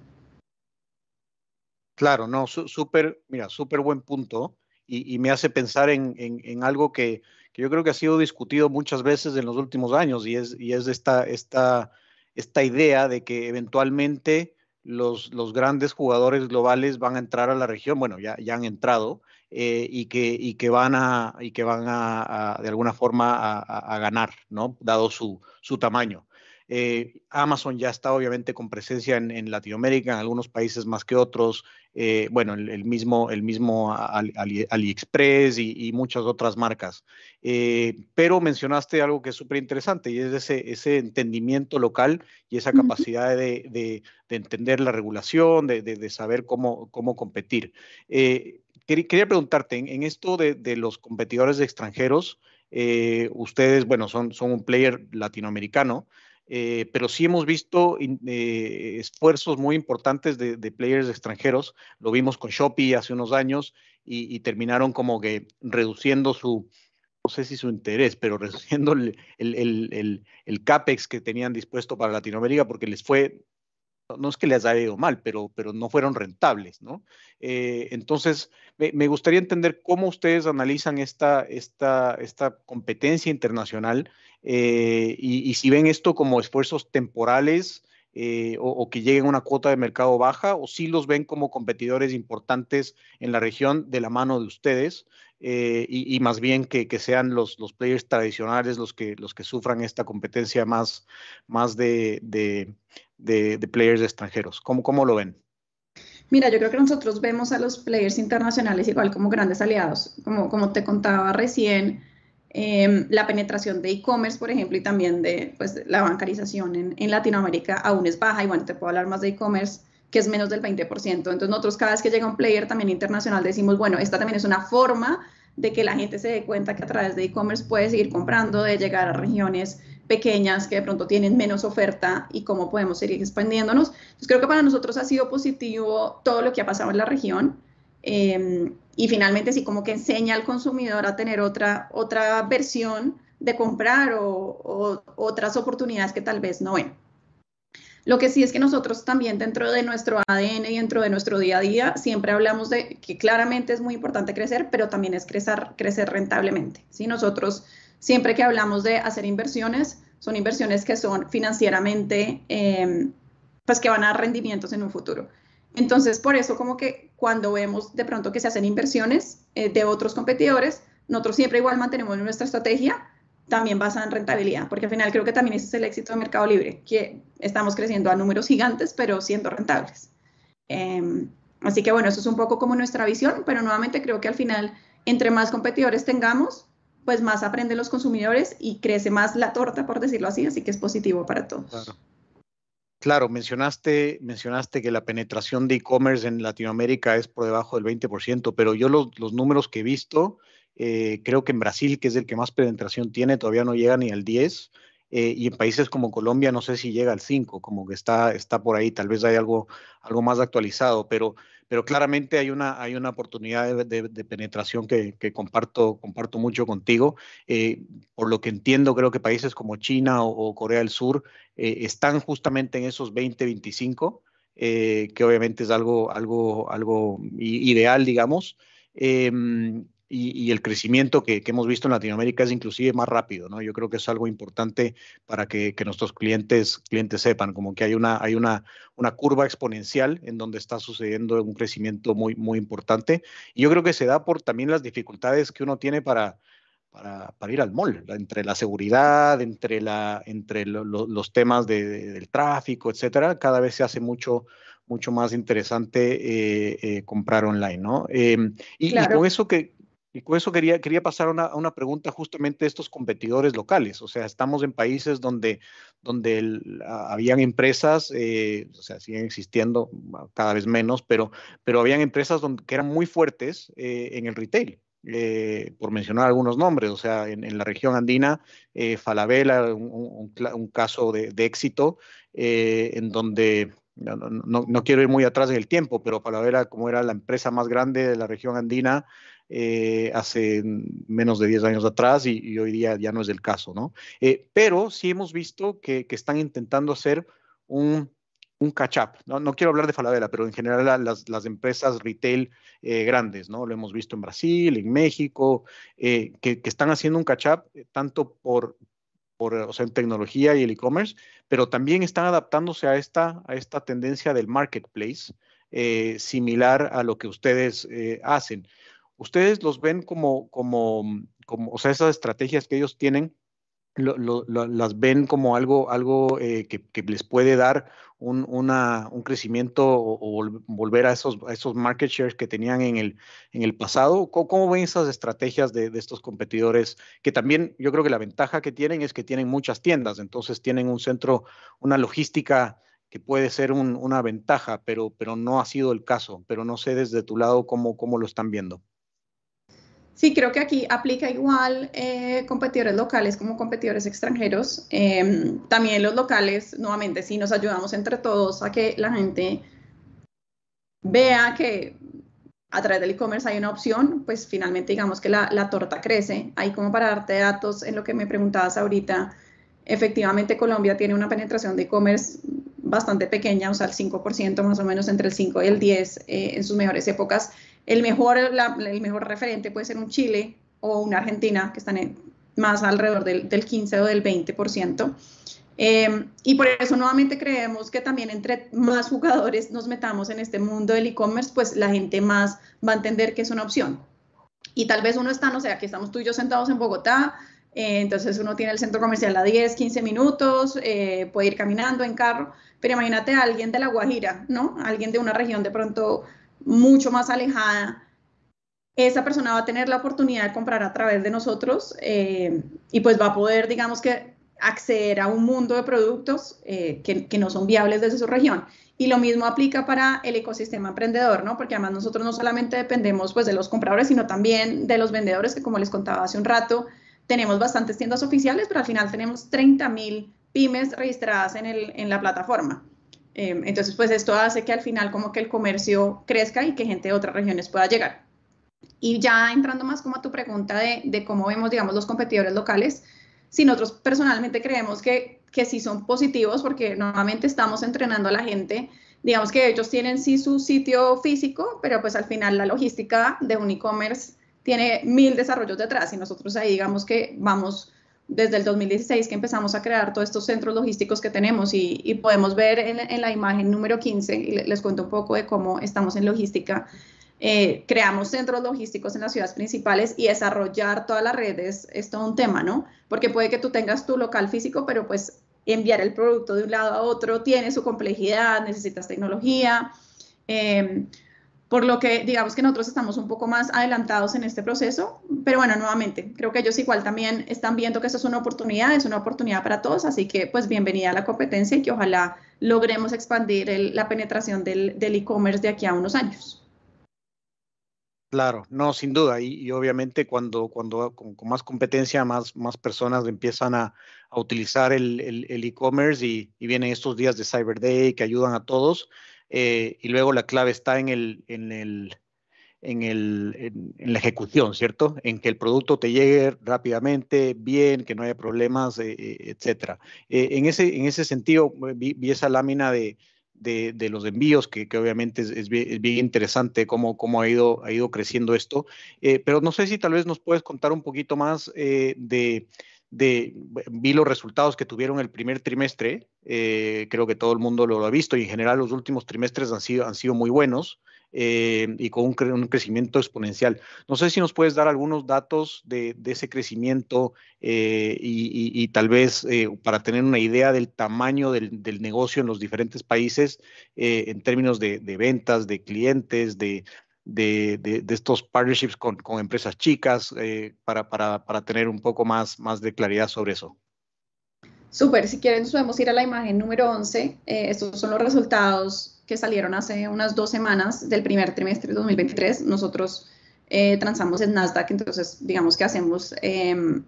Claro, no, súper, mira, súper buen punto y, me hace pensar en, en, algo que, que, yo creo que ha sido discutido muchas veces en los últimos años y es, y es esta, esta esta idea de que eventualmente los, los, grandes jugadores globales van a entrar a la región, bueno, ya, ya han entrado, eh, y, que, y que van a, y que van a, de alguna forma a, ganar, ¿no? Dado su, su tamaño. Eh, Amazon ya está obviamente con presencia en, Latinoamérica, en algunos países más que otros. Eh, bueno, el, mismo, el mismo AliExpress y, muchas otras marcas. Eh, pero mencionaste algo que es súper interesante y es ese, ese entendimiento local y esa capacidad de, entender la regulación, de, saber cómo, cómo competir. quería, preguntarte, en, esto de, los competidores extranjeros, eh, ustedes, bueno, son, son un player latinoamericano, eh, pero sí hemos visto esfuerzos muy importantes de, players extranjeros. Lo vimos con Shopee hace unos años y, terminaron como que reduciendo su, no sé si su interés, pero reduciendo el, el, el, CAPEX que tenían dispuesto para Latinoamérica porque les fue no es que les haya ido mal, pero, pero no fueron rentables, ¿no? Eh, entonces, me, gustaría entender cómo ustedes analizan esta, esta, esta competencia internacional eh, y, si ven esto como esfuerzos temporales eh, o, que lleguen a una cuota de mercado baja, o si los ven como competidores importantes en la región de la mano de ustedes, y, más bien que, sean los, los, players tradicionales los que, los que sufran esta competencia más, más de de, players extranjeros. ¿Cómo, ¿Cómo lo ven? Mira, yo creo que nosotros vemos a los players internacionales igual como grandes aliados. Como, como te contaba recién, em, la penetración de e-commerce, por ejemplo, y también de pues, la bancarización en, en, Latinoamérica aún es baja. Y bueno, te puedo hablar más de e-commerce, que es menos del 20%. Entonces, nosotros cada vez que llega un player también internacional decimos, bueno, esta también es una forma de que la gente se dé cuenta que a través de e-commerce puede seguir comprando, de llegar a regiones pequeñas que de pronto tienen menos oferta y cómo podemos seguir expandiéndonos. Entonces creo que para nosotros ha sido positivo todo lo que ha pasado en la región em, y finalmente sí como que enseña al consumidor a tener otra, otra versión de comprar o, otras oportunidades que tal vez no ven. Lo que sí es que nosotros también dentro de nuestro ADN y dentro de nuestro día a día siempre hablamos de que claramente es muy importante crecer, pero también es crecer, rentablemente. ¿sí? Nosotros siempre que hablamos de hacer inversiones, son inversiones que son financieramente, em, pues que van a dar rendimientos en un futuro. Entonces, por eso como que cuando vemos de pronto que se hacen inversiones eh, de otros competidores, nosotros siempre igual mantenemos nuestra estrategia también basada en rentabilidad, porque al final creo que también ese es el éxito de Mercado Libre, que estamos creciendo a números gigantes, pero siendo rentables. Em, así que bueno, eso es un poco como nuestra visión, pero nuevamente creo que al final, entre más competidores tengamos, pues más aprenden los consumidores y crece más la torta, por decirlo así, así que es positivo para todos. Claro. mencionaste, mencionaste que la penetración de e-commerce en Latinoamérica es por debajo del 20%, pero yo los, números que he visto, eh, creo que en Brasil, que es el que más penetración tiene, todavía no llega ni al 10%. Eh, y en países como Colombia no sé si llega al 5, como que está, está por ahí, tal vez hay algo, algo más actualizado, pero pero claramente hay una, hay una oportunidad de, penetración que, comparto, comparto mucho contigo. Eh, por lo que entiendo, creo que países como China o, Corea del Sur eh, están justamente en esos 20, 25, eh, que obviamente es algo, algo, algo ideal, digamos. Em, y, el crecimiento que, hemos visto en Latinoamérica es inclusive más rápido, ¿no? Yo creo que es algo importante para que, nuestros clientes, clientes sepan, como que hay, una, hay una, una curva exponencial en donde está sucediendo un crecimiento muy, muy importante. Y yo creo que se da por también las dificultades que uno tiene para, para, para ir al mall, entre la seguridad, entre, la, entre los temas del tráfico, etcétera, cada vez se hace mucho mucho más interesante eh, eh, comprar online, ¿no? Em, y, y, con eso que, y con eso quería, quería pasar a una, una, pregunta justamente de estos competidores locales. O sea, estamos en países donde, donde habían empresas, eh, o sea, siguen existiendo cada vez menos, pero, pero habían empresas que eran muy fuertes eh, en el retail. Eh, por mencionar algunos nombres, o sea, en, la región andina, Falabella, un, un, caso de, de éxito, en donde no, no, no, quiero ir muy atrás en el tiempo, pero Falabella, como era la empresa más grande de la región andina, eh, hace menos de 10 años atrás y, hoy día ya no es el caso, ¿no? Eh, pero sí hemos visto que, están intentando hacer un, un catch-up. ¿no? no quiero hablar de Falabella, pero en general las, las empresas retail eh, grandes, ¿no? Lo hemos visto en Brasil, en México, que, están haciendo un catch-up tanto por, por o sea, en tecnología y el e-commerce, pero también están adaptándose a esta, a esta tendencia del marketplace, similar a lo que ustedes hacen ustedes los ven como, como, como, o sea, esas estrategias que ellos tienen, las ven como algo, algo eh, que, les puede dar un, una, un crecimiento o, volver a esos, esos market shares que tenían en el, en el pasado? ¿Cómo, ven esas estrategias de, de, estos competidores? Que también yo creo que la ventaja que tienen es que tienen muchas tiendas, entonces tienen un centro, una logística que puede ser una ventaja, pero, pero no ha sido el caso. Pero no sé desde tu lado cómo, cómo lo están viendo. Sí, creo que aquí aplica igual eh, competidores locales como competidores extranjeros. Em, también los locales, nuevamente, sí nos ayudamos entre todos a que la gente vea que a través del e-commerce hay una opción, pues finalmente digamos que la, la, torta crece. Ahí como para darte datos en lo que me preguntabas ahorita, efectivamente Colombia tiene una penetración de e-commerce bastante pequeña, o sea, el 5% más o menos entre el 5 y el 10 eh, en sus mejores épocas el mejor, el mejor referente puede ser un Chile o una Argentina, que están más alrededor del, 15 o del 20%. Em, y por eso nuevamente creemos que también entre más jugadores nos metamos en este mundo del e-commerce, pues la gente más va a entender que es una opción. Y tal vez uno está, no sé, aquí estamos tú y yo sentados en Bogotá, eh, entonces uno tiene el centro comercial a 10, 15 minutos, eh, puede ir caminando en carro, pero imagínate a alguien de La Guajira, ¿no? Alguien de una región de pronto mucho más alejada, esa persona va a tener la oportunidad de comprar a través de nosotros eh, y pues va a poder, digamos que, acceder a un mundo de productos eh, que, no son viables desde su región. Y lo mismo aplica para el ecosistema emprendedor, ¿no? Porque además nosotros no solamente dependemos pues de los compradores, sino también de los vendedores, que como les contaba hace un rato, tenemos bastantes tiendas oficiales, pero al final tenemos 30 mil pymes registradas en, el, en la plataforma. Em, entonces, pues esto hace que al final como que el comercio crezca y que gente de otras regiones pueda llegar. Y ya entrando más como a tu pregunta de, cómo vemos, digamos, los competidores locales, si nosotros personalmente creemos que, que sí son positivos porque normalmente estamos entrenando a la gente, digamos que ellos tienen sí su sitio físico, pero pues al final la logística de un e-commerce tiene mil desarrollos detrás y nosotros ahí digamos que vamos desde el 2016 que empezamos a crear todos estos centros logísticos que tenemos y, podemos ver en, la imagen número 15, y les cuento un poco de cómo estamos en logística, eh, creamos centros logísticos en las ciudades principales y desarrollar todas las redes es todo un tema, ¿no? Porque puede que tú tengas tu local físico, pero pues enviar el producto de un lado a otro tiene su complejidad, necesitas tecnología. Eh, por lo que digamos que nosotros estamos un poco más adelantados en este proceso, pero bueno, nuevamente, creo que ellos igual también están viendo que esto es una oportunidad, es una oportunidad para todos, así que pues bienvenida a la competencia y que ojalá logremos expandir la penetración del e-commerce de aquí a unos años. Claro, no, sin duda. Y, obviamente cuando, cuando con, más competencia, más, más personas empiezan a, utilizar el e-commerce y, y, vienen estos días de Cyber Day que ayudan a todos, eh, y luego la clave está en, el, en, el, en, el, en, la ejecución, ¿cierto? En que el producto te llegue rápidamente, bien, que no haya problemas, eh, eh, etcétera. en, ese, en ese sentido, vi, esa lámina de, de, de, los envíos, que, que obviamente es, es, bien, interesante cómo, cómo ha, ido, ha ido creciendo esto, pero no sé si tal vez nos puedes contar un poquito más de vi los resultados que tuvieron el primer trimestre, eh, creo que todo el mundo lo ha visto y en general los últimos trimestres han sido, han sido muy buenos eh, y con un, crecimiento exponencial. No sé si nos puedes dar algunos datos de, ese crecimiento eh, y, tal vez para tener una idea del tamaño del, negocio en los diferentes países en términos de ventas, de clientes, de, de, estos partnerships con, empresas chicas eh, para, para, tener un poco más, más de claridad sobre eso. Súper, si quieren podemos ir a la imagen número 11. Eh, estos son los resultados que salieron hace unas dos semanas del primer trimestre de 2023. Nosotros eh, transamos en Nasdaq, entonces digamos que hacemos, em,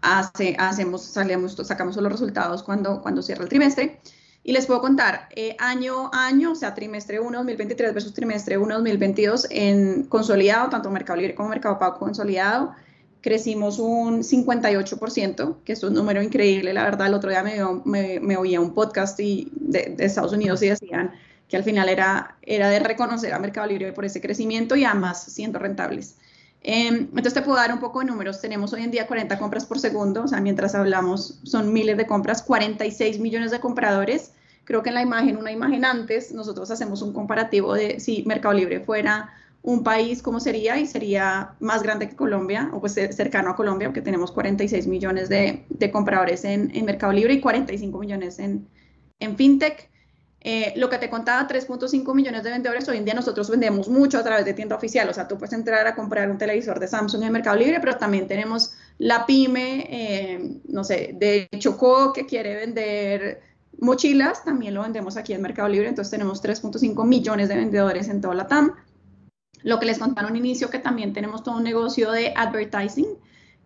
hace, hacemos salemos, sacamos los resultados cuando, cuando cierra el trimestre. Y les puedo contar, eh, año a año, o sea, trimestre 1 2023 versus trimestre 1 2022, en consolidado, tanto Mercado Libre como Mercado Pago consolidado, crecimos un 58%, que es un número increíble, la verdad, el otro día me, me, oía un podcast y de, Estados Unidos y decían que al final era, era de reconocer a Mercado Libre por ese crecimiento y además siendo rentables. Em, entonces te puedo dar un poco de números. Tenemos hoy en día 40 compras por segundo, o sea, mientras hablamos son miles de compras, 46 millones de compradores Creo que en la imagen, una imagen antes, nosotros hacemos un comparativo de si Mercado Libre fuera un país, ¿cómo sería? Y sería más grande que Colombia, o pues cercano a Colombia, porque tenemos 46 millones de, compradores en, Mercado Libre y 45 millones en FinTech. Eh, lo que te contaba, 3.5 millones de vendedores, hoy en día nosotros vendemos mucho a través de tienda oficial, o sea, tú puedes entrar a comprar un televisor de Samsung en Mercado Libre, pero también tenemos la pyme, eh, no sé, de Chocó que quiere vender Mochilas también lo vendemos aquí en Mercado Libre, entonces tenemos 3.5 millones de vendedores en toda la TAM. Lo que les contaron un inicio, que también tenemos todo un negocio de advertising,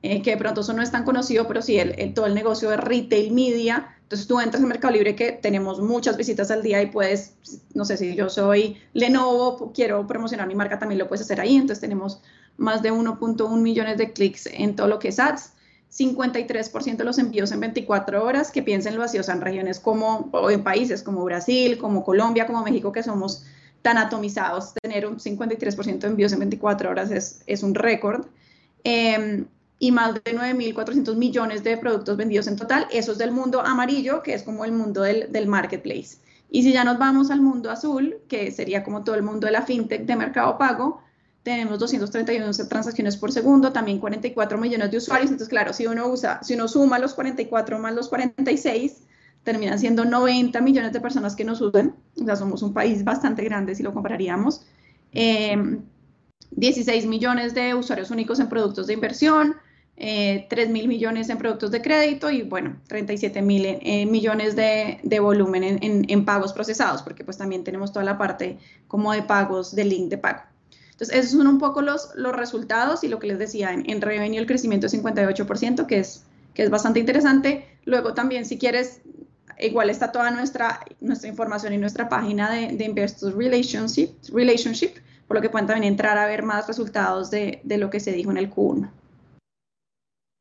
eh, que de pronto eso no es tan conocido, pero sí el, todo el negocio de retail media. Entonces tú entras en Mercado Libre que tenemos muchas visitas al día y puedes, no sé si yo soy Lenovo, quiero promocionar mi marca, también lo puedes hacer ahí. Entonces tenemos más de 1.1 millones de clics en todo lo que es ads. 53% de los envíos en 24 horas, que piensen vacíos en regiones como, o en países como Brasil, como Colombia, como México, que somos tan atomizados. Tener un 53% de envíos en 24 horas es, es un récord. Eh, y más de 9.400 millones de productos vendidos en total. Eso es del mundo amarillo, que es como el mundo del, del, marketplace. Y si ya nos vamos al mundo azul, que sería como todo el mundo de la fintech de mercado pago, tenemos 231 transacciones por segundo, también 44 millones de usuarios. Entonces, claro, si uno usa, si uno suma los 44 más los 46, terminan siendo 90 millones de personas que nos usan. O sea, somos un país bastante grande si lo compararíamos. 16 em, millones de usuarios únicos en productos de inversión, eh, 3 mil millones en productos de crédito y bueno, 37 mil eh, millones de, de volumen en, en, pagos procesados, porque pues también tenemos toda la parte como de pagos, de link de pago. Entonces, esos son un poco los, los resultados y lo que les decía, en, en revenue el crecimiento es 58%, que es, que es bastante interesante. Luego también, si quieres, igual está toda nuestra, nuestra información en nuestra página de, de Investors Relationship, Relationship, por lo que pueden también entrar a ver más resultados de, de lo que se dijo en el Q1.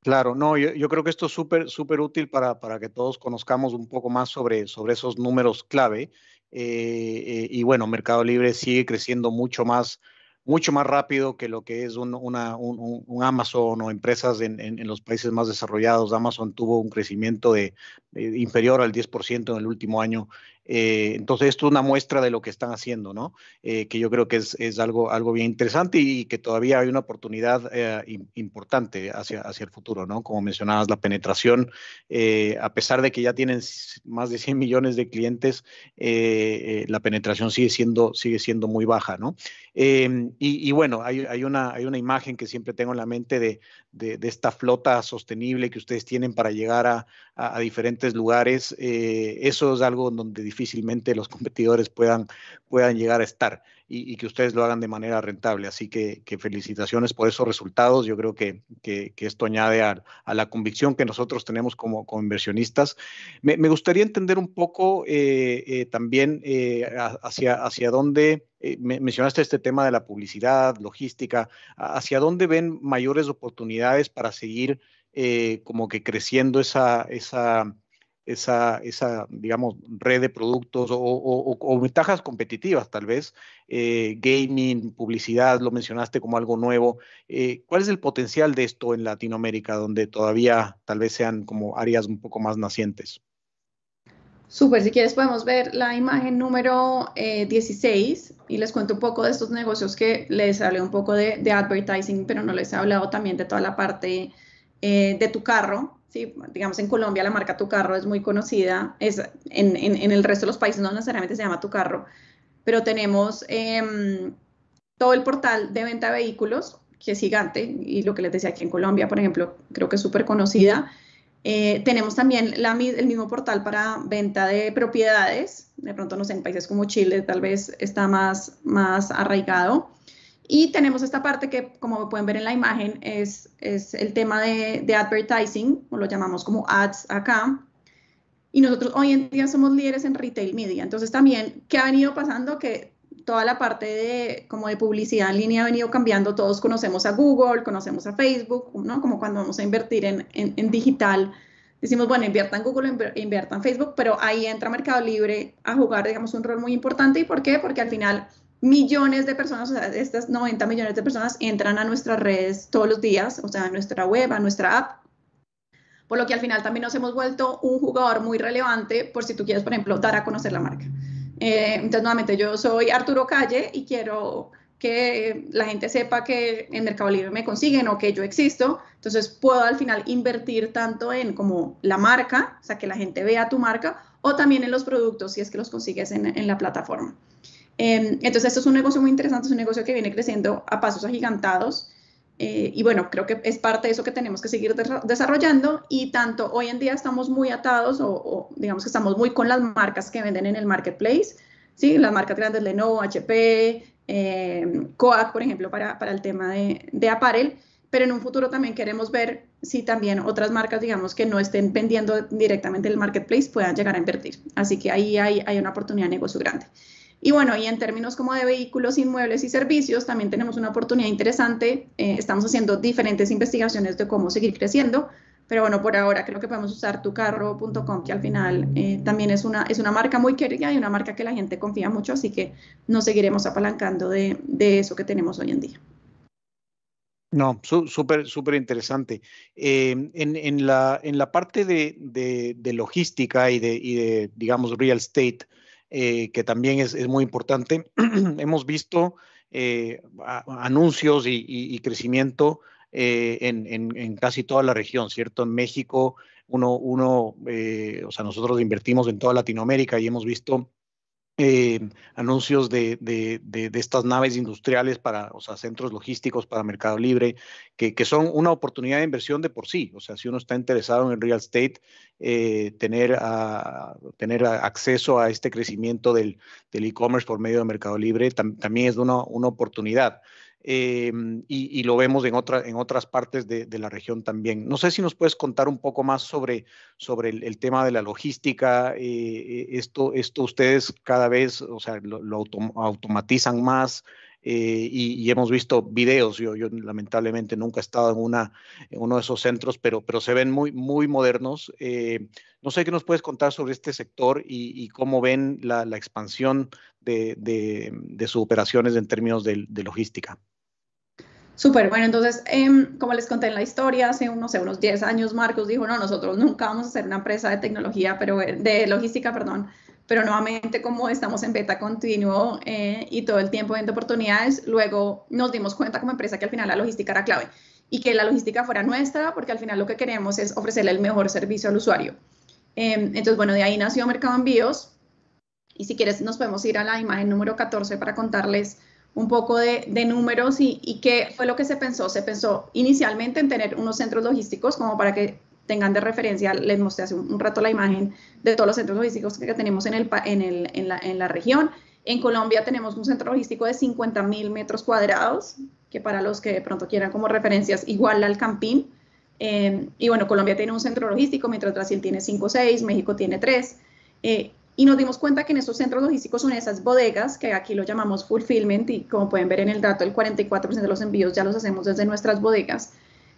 Claro, no, yo, creo que esto es súper, súper útil para, para, que todos conozcamos un poco más sobre, sobre esos números clave. Eh, eh, y bueno, Mercado Libre sigue creciendo mucho más, mucho más rápido que lo que es un, una, un, Amazon o empresas en, en, los países más desarrollados. Amazon tuvo un crecimiento de inferior al 10% en el último año eh, entonces, esto es una muestra de lo que están haciendo, ¿no? Eh, que yo creo que es, algo, bien interesante y que todavía hay una oportunidad eh, importante hacia, el futuro, ¿no? Como mencionabas, la penetración, a pesar de que ya tienen más de 100 millones de clientes, la penetración sigue siendo, sigue siendo muy baja, ¿no? Em, y, bueno, hay, una, hay una imagen que siempre tengo en la mente de, esta flota sostenible que ustedes tienen para llegar a, a diferentes lugares. eso es algo donde difícilmente los competidores puedan, puedan llegar a estar y, que ustedes lo hagan de manera rentable. Así que, felicitaciones por esos resultados. Yo creo que, que, esto añade a, la convicción que nosotros tenemos como, inversionistas. Me, gustaría entender un poco eh, eh, también eh, hacia, hacia dónde... Mencionaste este tema de la publicidad, logística, hacia dónde ven mayores oportunidades para seguir como que creciendo esa, esa, esa, digamos, red de productos o, ventajas competitivas, tal vez, eh, gaming, publicidad, lo mencionaste como algo nuevo. Eh, ¿Cuál es el potencial de esto en Latinoamérica, donde todavía tal vez sean como áreas un poco más nacientes? Súper, si quieres podemos ver la imagen número eh, 16 y les cuento un poco de estos negocios que les hablé un poco de, de advertising, pero no les he hablado también de toda la parte eh, de tu carro, ¿sí? digamos en Colombia la marca Tu Carro es muy conocida, es, en, en, en, el resto de los países no necesariamente se llama Tu Carro, pero tenemos eh, todo el portal de venta de vehículos, que es gigante, y lo que les decía aquí en Colombia, por ejemplo, creo que es súper conocida. Eh, tenemos también la, el mismo portal para venta de propiedades, de pronto no sé, en países como Chile tal vez está más, más arraigado. Y tenemos esta parte que, como pueden ver en la imagen, es, es el tema de, de, advertising, o lo llamamos como ads acá. Y nosotros hoy en día somos líderes en retail media. Entonces también, ¿qué ha venido pasando? Que toda la parte de, como de publicidad en línea ha venido cambiando. Todos conocemos a Google, conocemos a Facebook, ¿no? Como cuando vamos a invertir en, en, en digital, decimos, bueno, inviertan Google, inviertan Facebook, pero ahí entra Mercado Libre a jugar, digamos, un rol muy importante. ¿Y por qué? Porque al final millones de personas, o sea, estas 90 millones de personas entran a nuestras redes todos los días, o sea, a nuestra web, a nuestra app, por lo que al final también nos hemos vuelto un jugador muy relevante por si tú quieres, por ejemplo, dar a conocer la marca. Eh, entonces, nuevamente, yo soy Arturo Calle y quiero que la gente sepa que en Mercado Libre me consiguen o que yo existo, entonces puedo al final invertir tanto en como la marca, o sea, que la gente vea tu marca, o también en los productos si es que los consigues en, en la plataforma. Eh, entonces, esto es un negocio muy interesante, es un negocio que viene creciendo a pasos agigantados. Eh, y bueno, creo que es parte de eso que tenemos que seguir desarrollando y tanto hoy en día estamos muy atados o, digamos que estamos muy con las marcas que venden en el marketplace, ¿sí? las marcas grandes Lenovo, HP, eh, Coac, por ejemplo, para, para el tema de, de apparel, pero en un futuro también queremos ver si también otras marcas, digamos, que no estén vendiendo directamente el marketplace puedan llegar a invertir. Así que ahí hay, hay una oportunidad de negocio grande. Y bueno, y en términos como de vehículos, inmuebles y servicios, también tenemos una oportunidad interesante. Eh, estamos haciendo diferentes investigaciones de cómo seguir creciendo, pero bueno, por ahora creo que podemos usar tucarro.com, que al final eh, también es una, es una marca muy querida y una marca que la gente confía mucho, así que nos seguiremos apalancando de, de eso que tenemos hoy en día. No, súper, súper interesante. Eh, en, en, la, en la parte de, de, de logística y de, y de, digamos, real estate, eh, que también es, es muy importante. Hemos visto eh, anuncios y, crecimiento eh, en, en, en, casi toda la región, ¿cierto? En México, uno, uno o sea, nosotros invertimos en toda Latinoamérica y hemos visto eh, anuncios de, de, de, estas naves industriales para, o sea, centros logísticos para Mercado Libre, que, que, son una oportunidad de inversión de por sí. O sea, si uno está interesado en el real estate, eh, tener, a, tener acceso a este crecimiento del e-commerce por medio de Mercado Libre tam, también es una, una oportunidad. Eh, y, lo vemos en, otra, en otras partes de, la región también. No sé si nos puedes contar un poco más sobre, sobre el, tema de la logística. Eh, esto, esto ustedes cada vez, o sea, lo, lo autom automatizan más. Eh, y, hemos visto videos, yo, lamentablemente nunca he estado en, uno de esos centros, pero, se ven muy, muy modernos. Eh, no sé qué nos puedes contar sobre este sector y, cómo ven la, la expansión de, de, de, sus operaciones en términos de, logística. Súper, bueno, entonces, eh, como les conté en la historia, hace unos 10 años Marcos dijo, no, nosotros nunca vamos a ser una empresa de tecnología, pero de logística, perdón, pero nuevamente como estamos en beta continuo eh, y todo el tiempo viendo oportunidades, luego nos dimos cuenta como empresa que al final la logística era clave y que la logística fuera nuestra, porque al final lo que queremos es ofrecerle el mejor servicio al usuario. Eh, entonces, bueno, de ahí nació Mercado Envíos y si quieres nos podemos ir a la imagen número 14 para contarles un poco de, de números y, y, qué fue lo que se pensó. Se pensó inicialmente en tener unos centros logísticos como para que tengan de referencia, les mostré hace un, rato la imagen de todos los centros logísticos que tenemos en, el, en, el, en, la, en la región. En Colombia tenemos un centro logístico de 50 mil metros cuadrados, que para los que de pronto quieran como referencias, igual al Campín. Eh, y bueno, Colombia tiene un centro logístico, mientras Brasil tiene 5 o 6, México tiene 3. Eh, y nos dimos cuenta que en estos centros logísticos son esas bodegas, que aquí lo llamamos fulfillment, y como pueden ver en el dato, el 44% de los envíos ya los hacemos desde nuestras bodegas.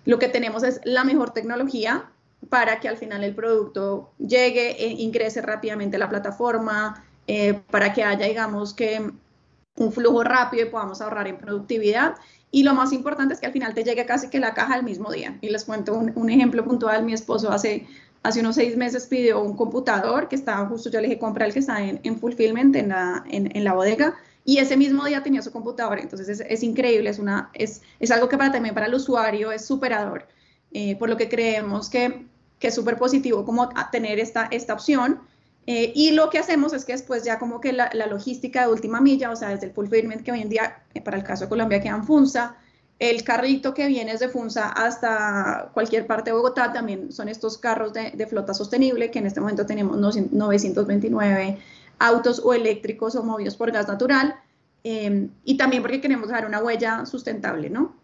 Lo que tenemos es la mejor tecnología para que al final el producto llegue e ingrese rápidamente a la plataforma, eh, para que haya, digamos, que un flujo rápido y podamos ahorrar en productividad. Y lo más importante es que al final te llegue casi que la caja el mismo día. Y les cuento un, ejemplo puntual. Mi esposo hace hace unos seis meses pidió un computador que estaba justo, yo le dije, compra el que está en, en fulfillment, en la, en, la bodega, y ese mismo día tenía su computador. Entonces es, es increíble, es, una, es, es, algo que para, también para el usuario es superador, eh, por lo que creemos que, que es súper positivo como tener esta, esta opción. Eh, y lo que hacemos es que después ya como que la, logística de última milla, o sea, desde el fulfillment que hoy en día, eh, para el caso de Colombia, queda en Funza, el carrito que viene desde Funza hasta cualquier parte de Bogotá también son estos carros de, de, flota sostenible, que en este momento tenemos 929 autos o eléctricos o movidos por gas natural, eh, y también porque queremos dejar una huella sustentable, ¿no?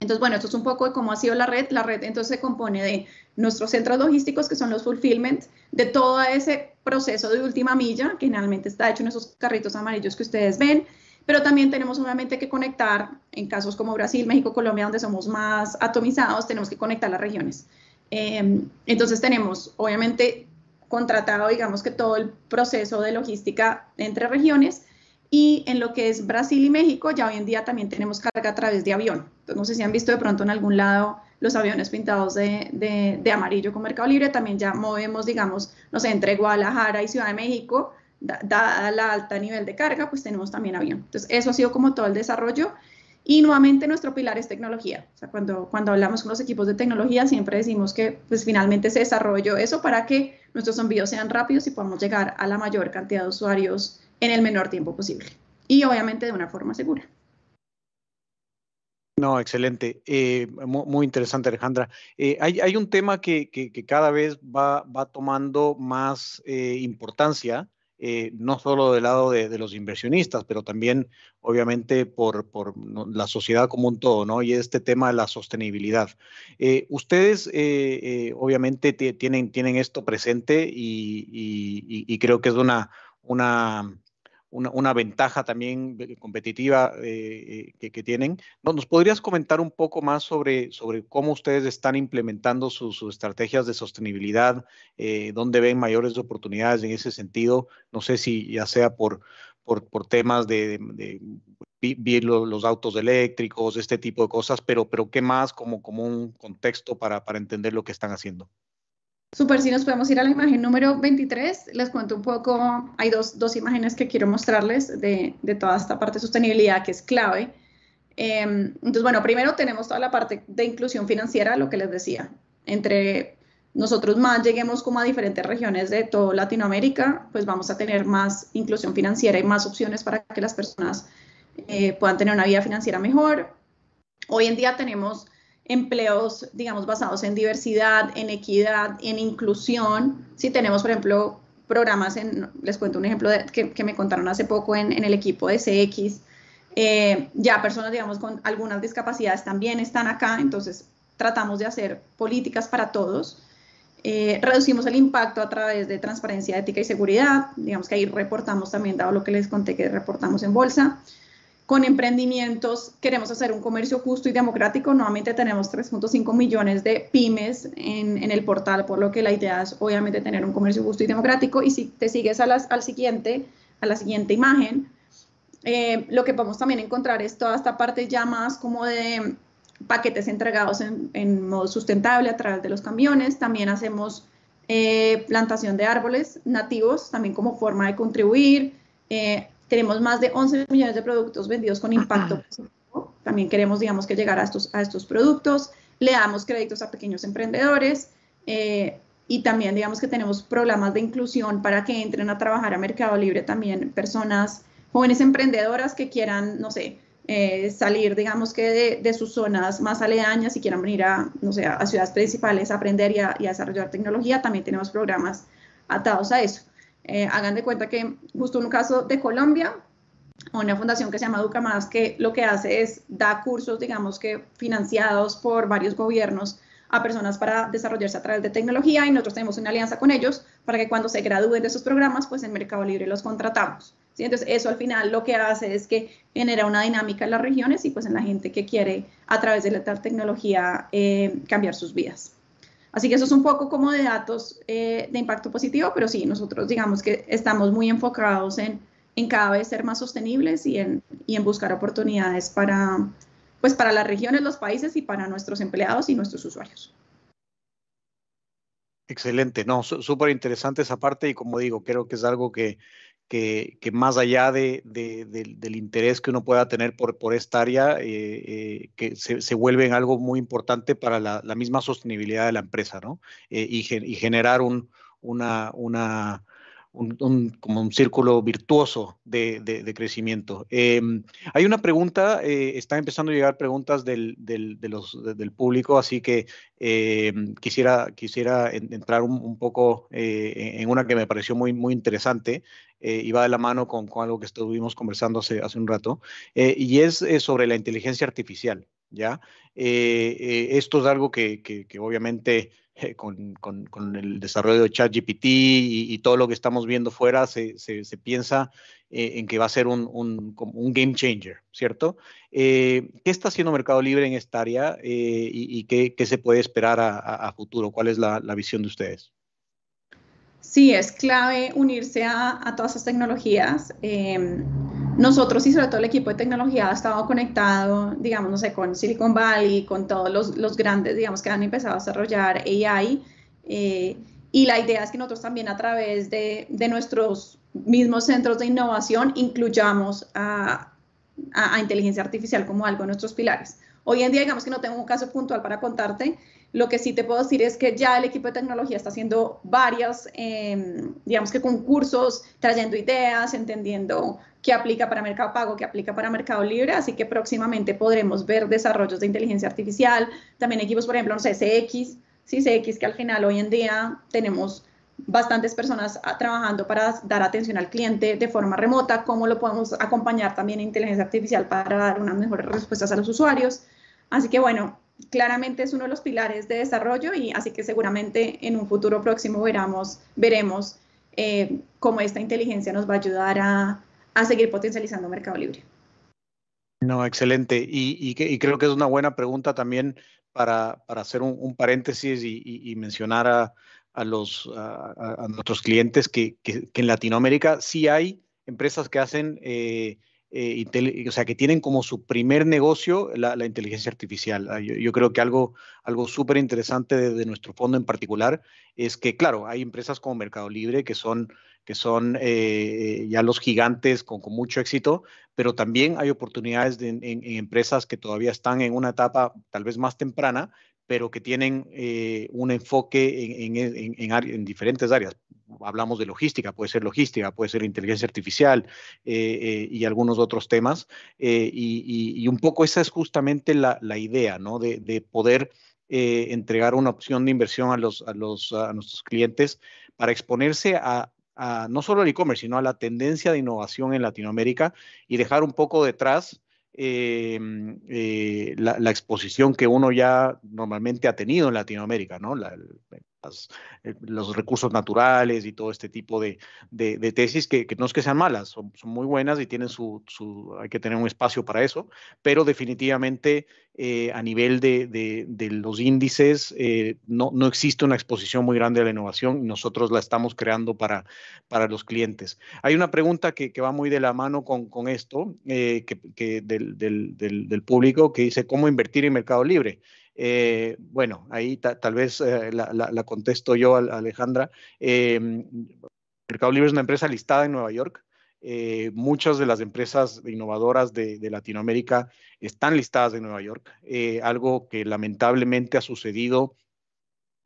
Entonces, bueno, esto es un poco de cómo ha sido la red. La red entonces se compone de nuestros centros logísticos, que son los fulfillment, de todo ese proceso de última milla, que generalmente está hecho en esos carritos amarillos que ustedes ven, pero también tenemos obviamente que conectar, en casos como Brasil, México, Colombia, donde somos más atomizados, tenemos que conectar las regiones. Eh, entonces tenemos, obviamente, contratado, digamos que todo el proceso de logística entre regiones, y en lo que es Brasil y México, ya hoy en día también tenemos carga a través de avión. Entonces, no sé si han visto de pronto en algún lado los aviones pintados de, de, de amarillo con Mercado Libre, también ya movemos, digamos, no sé, entre Guadalajara y Ciudad de México, dada la alta nivel de carga, pues tenemos también avión. Entonces, eso ha sido como todo el desarrollo. Y nuevamente nuestro pilar es tecnología. O sea, cuando, cuando hablamos con los equipos de tecnología, siempre decimos que pues finalmente se desarrolló eso para que nuestros envíos sean rápidos y podamos llegar a la mayor cantidad de usuarios en el menor tiempo posible. Y obviamente de una forma segura. No, excelente. Eh, muy, interesante, Alejandra. Eh, hay, un tema que, cada vez va, va tomando más eh, importancia, no solo del lado de, los inversionistas, pero también, obviamente, por, la sociedad como un todo, ¿no? Y este tema de la sostenibilidad. ustedes, obviamente, tienen, tienen esto presente y, y creo que es una, una una, ventaja también competitiva eh, eh, que, tienen. ¿Nos podrías comentar un poco más sobre, sobre cómo ustedes están implementando sus, estrategias de sostenibilidad? Eh, ¿Dónde ven mayores oportunidades en ese sentido? No sé si ya sea por, por, temas de, de, los, autos eléctricos, este tipo de cosas, pero, pero ¿qué más como, como un contexto para, para entender lo que están haciendo? Super, si nos podemos ir a la imagen número 23, les cuento un poco, hay dos, dos imágenes que quiero mostrarles de, de, toda esta parte de sostenibilidad que es clave. Em, entonces, bueno, primero tenemos toda la parte de inclusión financiera, lo que les decía, entre nosotros más lleguemos como a diferentes regiones de toda Latinoamérica, pues vamos a tener más inclusión financiera y más opciones para que las personas eh, puedan tener una vida financiera mejor. Hoy en día tenemos empleos, digamos, basados en diversidad, en equidad, en inclusión. Si tenemos, por ejemplo, programas, en, les cuento un ejemplo que, me contaron hace poco en, el equipo de CX, eh, ya personas, digamos, con algunas discapacidades también están acá, entonces tratamos de hacer políticas para todos. Eh, reducimos el impacto a través de transparencia, ética y seguridad, digamos que ahí reportamos también, dado lo que les conté que reportamos en bolsa con emprendimientos queremos hacer un comercio justo y democrático. Nuevamente tenemos 3.5 millones de pymes en, el portal, por lo que la idea es obviamente tener un comercio justo y democrático. Y si te sigues a al siguiente, a la siguiente imagen, eh, lo que podemos también encontrar es toda esta parte ya más como de paquetes entregados en, modo sustentable a través de los camiones. También hacemos eh, plantación de árboles nativos, también como forma de contribuir. Eh, tenemos más de 11 millones de productos vendidos con impacto positivo. También queremos, digamos, que llegar a estos, a estos productos. Le damos créditos a pequeños emprendedores. Eh, y también, digamos, que tenemos programas de inclusión para que entren a trabajar a Mercado Libre también personas, jóvenes emprendedoras que quieran, no sé, eh, salir, digamos que de, sus zonas más aledañas y quieran venir a, no sé, a ciudades principales a aprender y a desarrollar tecnología. También tenemos programas atados a eso. Eh, hagan de cuenta que justo un caso de Colombia, una fundación que se llama Educa que lo que hace es da cursos, digamos que financiados por varios gobiernos a personas para desarrollarse a través de tecnología y nosotros tenemos una alianza con ellos para que cuando se gradúen de esos programas, pues en Mercado Libre los contratamos. ¿sí? Entonces, eso al final lo que hace es que genera una dinámica en las regiones y pues en la gente que quiere a través de la tecnología eh, cambiar sus vidas. Así que eso es un poco como de datos eh, de impacto positivo, pero sí, nosotros digamos que estamos muy enfocados en, en cada vez ser más sostenibles y en, y en buscar oportunidades para, pues para las regiones, los países y para nuestros empleados y nuestros usuarios. Excelente, no, súper interesante esa parte y como digo, creo que es algo que, que, más allá de, del interés que uno pueda tener por, esta área, eh, eh, que se, se, vuelve algo muy importante para la, misma sostenibilidad de la empresa, ¿no? Eh, y, generar un, una, un, como un círculo virtuoso de, de, crecimiento. Em, hay una pregunta, eh, están empezando a llegar preguntas del, del, del público, así que em, quisiera, quisiera entrar un, poco eh, en una que me pareció muy, muy interesante eh, y va de la mano con, con, algo que estuvimos conversando hace, hace un rato, y es sobre la inteligencia artificial. ¿ya? esto es algo que, que obviamente eh, con, el desarrollo de ChatGPT y, y, todo lo que estamos viendo fuera, se, piensa eh, en que va a ser un, game changer, ¿cierto? Eh, ¿Qué está haciendo Mercado Libre en esta área y, qué, se puede esperar a, futuro? ¿Cuál es la, visión de ustedes? Sí, es clave unirse a, todas estas tecnologías. Nosotros y sobre todo el equipo de tecnología ha estado conectado, digamos, no sé, con Silicon Valley, con todos los, grandes, digamos, que han empezado a desarrollar AI. Eh, y la idea es que nosotros también a través de, nuestros mismos centros de innovación incluyamos a, inteligencia artificial como algo de nuestros pilares. Hoy en día, digamos que no tengo un caso puntual para contarte, lo que sí te puedo decir es que ya el equipo de tecnología está haciendo varios, em, digamos que concursos, trayendo ideas, entendiendo que aplica para Mercado Pago, que aplica para Mercado Libre, así que próximamente podremos ver desarrollos de inteligencia artificial, también equipos, por ejemplo, no sé, CX, sí, CX, que al final hoy en día tenemos bastantes personas ah, trabajando para dar atención al cliente de forma remota, cómo lo podemos acompañar también en inteligencia artificial para dar unas mejores respuestas a los usuarios. Así que bueno, claramente es uno de los pilares de desarrollo y así que seguramente en un futuro próximo veremos eh, cómo esta inteligencia nos va a ayudar a, a seguir potencializando Mercado Libre. No, excelente. Y, creo que es una buena pregunta también para, para hacer un, paréntesis y, y mencionar a, a, los, a, nuestros clientes que, que, en Latinoamérica sí hay empresas que hacen, eh, eh, o sea, que tienen como su primer negocio la, inteligencia artificial. Ah, yo, creo que algo, algo súper interesante de, nuestro fondo en particular es que, claro, hay empresas como Mercado Libre que son que son eh, ya los gigantes con, mucho éxito, pero también hay oportunidades de, en, empresas que todavía están en una etapa tal vez más temprana, pero que tienen eh, un enfoque en, en, en, diferentes áreas. Hablamos de logística, puede ser logística, puede ser inteligencia artificial eh, eh, y algunos otros temas. Y, y, un poco esa es justamente la, idea, ¿no? De, de poder entregar una opción de inversión a, los, a, los, a nuestros clientes para exponerse a, no solo al e-commerce, sino a la tendencia de innovación en Latinoamérica y dejar un poco detrás eh, eh, la, exposición que uno ya normalmente ha tenido en Latinoamérica, ¿no? Eh, los recursos naturales y todo este tipo de, de, tesis que, no es que sean malas, son, muy buenas y tienen su, hay que tener un espacio para eso, pero definitivamente eh, a nivel de, de, los índices eh, no, no, existe una exposición muy grande a la innovación y nosotros la estamos creando para, para los clientes. Hay una pregunta que, que va muy de la mano con, con esto, eh, que, del, del, del, público, que dice, ¿cómo invertir en Mercado Libre? Eh, bueno, ahí tal vez eh, la, contesto yo, a Alejandra. Eh, Mercado Libre es una empresa listada en Nueva York. Muchas de las empresas innovadoras de, Latinoamérica están listadas en Nueva York, algo que lamentablemente ha sucedido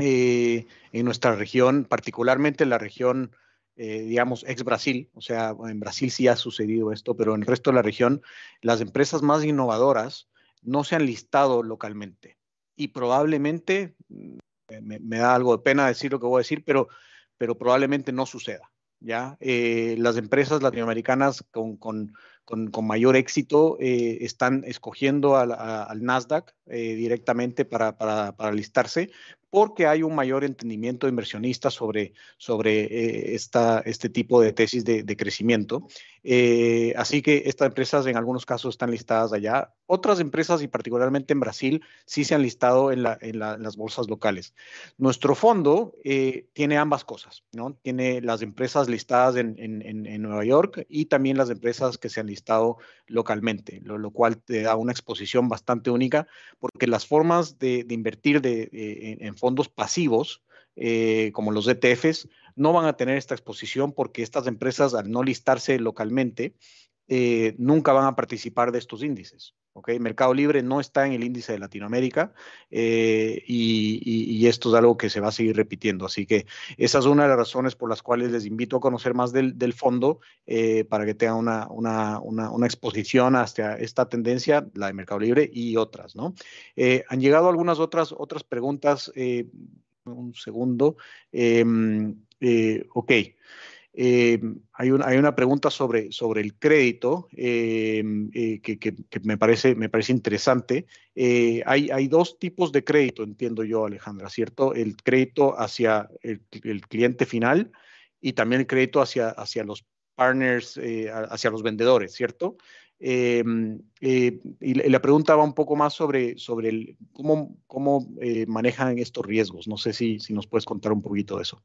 en nuestra región, particularmente en la región, digamos, ex Brasil. O sea, en Brasil sí ha sucedido esto, pero en el resto de la región, las empresas más innovadoras no se han listado localmente y probablemente, mm, me, da algo de pena decir lo que voy a decir, pero, pero probablemente no suceda. ¿ya? Eh, las empresas latinoamericanas con, con, con, mayor éxito eh, están escogiendo al, Nasdaq eh, directamente para, para, para, listarse, porque hay un mayor entendimiento de inversionistas sobre, sobre esta, este tipo de tesis de crecimiento. Eh, así que estas empresas en algunos casos están listadas allá. Otras empresas, y particularmente en Brasil, sí se han listado en, la, en, la, en las bolsas locales. Nuestro fondo eh, tiene ambas cosas, ¿no? Tiene las empresas listadas en, Nueva York y también las empresas que se han listado localmente, lo, cual te da una exposición bastante única, porque las formas de, invertir en fondos pasivos, eh, como los ETFs, no van a tener esta exposición porque estas empresas, al no listarse localmente, eh, nunca van a participar de estos índices. ¿okay? Mercado Libre no está en el índice de Latinoamérica eh, y, y, y, esto es algo que se va a seguir repitiendo. Así que esa es una de las razones por las cuales les invito a conocer más del, del fondo eh, para que tengan una, una, una, una, exposición hacia esta tendencia, la de Mercado Libre y otras. ¿no? Eh, han llegado algunas otras, otras preguntas. Un segundo. Em, ok. Eh, hay, un, hay, una pregunta sobre, sobre el crédito eh, eh, que, que, que, me, parece, me parece interesante. Eh, hay, hay, dos tipos de crédito, entiendo yo, Alejandra, ¿cierto? El crédito hacia el, el cliente final y también el crédito hacia, hacia los partners, eh, hacia los vendedores, ¿cierto? Em, y la pregunta va un poco más sobre, sobre el, cómo, cómo manejan estos riesgos. No sé si, si nos puedes contar un poquito de eso.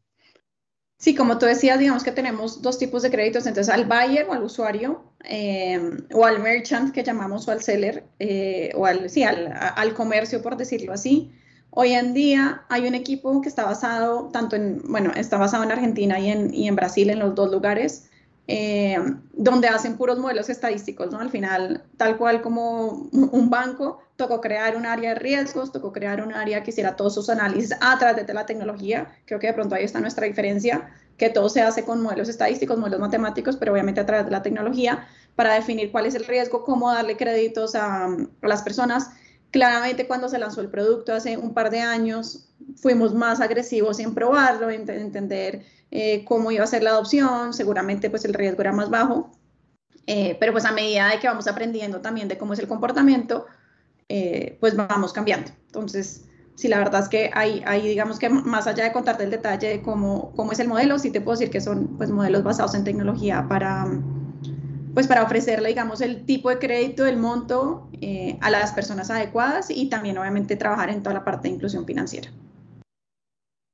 Sí, como tú decías, digamos que tenemos dos tipos de créditos, entonces al buyer o al usuario, eh, o al merchant que llamamos, o al seller, eh, o al, sí, al, al, comercio, por decirlo así. Hoy en día hay un equipo que está basado tanto en, bueno, está basado en Argentina y en, y en Brasil, en los dos lugares, eh, donde hacen puros modelos estadísticos, ¿no? Al final, tal cual como un banco, tocó crear un área de riesgos, tocó crear un área que hiciera todos sus análisis a través de la tecnología. Creo que de pronto ahí está nuestra diferencia, que todo se hace con modelos estadísticos, modelos matemáticos, pero obviamente a través de la tecnología. para definir cuál es el riesgo, cómo darle créditos a, las personas. Claramente cuando se lanzó el producto hace un par de años, fuimos más agresivos en probarlo, en entender eh, cómo iba a ser la adopción, seguramente pues el riesgo era más bajo, eh, pero pues a medida de que vamos aprendiendo también de cómo es el comportamiento, eh, pues vamos cambiando. Entonces, sí, la verdad es que hay, digamos que más allá de contarte el detalle de cómo, cómo es el modelo, sí te puedo decir que son pues modelos basados en tecnología para, pues para ofrecerle, digamos, el tipo de crédito, el monto eh, a las personas adecuadas y también obviamente trabajar en toda la parte de inclusión financiera.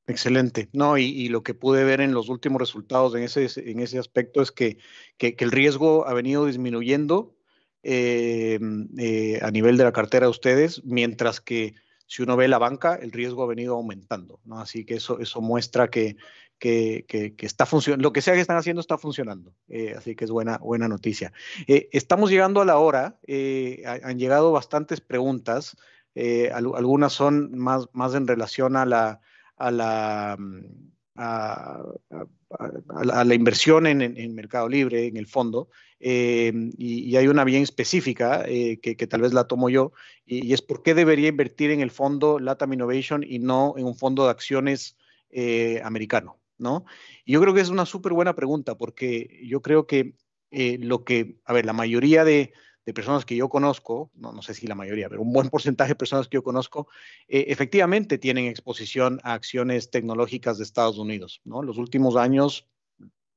Excelente. No, y, lo que pude ver en los últimos resultados en ese, en ese aspecto es que, que, el riesgo ha venido disminuyendo eh, eh, a nivel de la cartera de ustedes, mientras que si uno ve la banca, el riesgo ha venido aumentando. ¿no? Así que eso, eso muestra que, que, está funcionando, lo que sea que están haciendo está funcionando. Eh, así que es buena, buena noticia. estamos llegando a la hora, han llegado bastantes preguntas, algunas son más, más en relación a la a la, mm, a, la inversión en, en, Mercado Libre, en el fondo, eh, y, hay una bien específica eh, que, que, tal vez la tomo yo, y, es por qué debería invertir en el fondo Latam Innovation y no en un fondo de acciones eh, americano, ¿no? Y yo creo que es una súper buena pregunta, porque yo creo que lo que, a ver, la mayoría de, de personas que yo conozco, no, no, sé si la mayoría, pero un buen porcentaje de personas que yo conozco, eh, efectivamente tienen exposición a acciones tecnológicas de Estados Unidos. ¿no? Los últimos años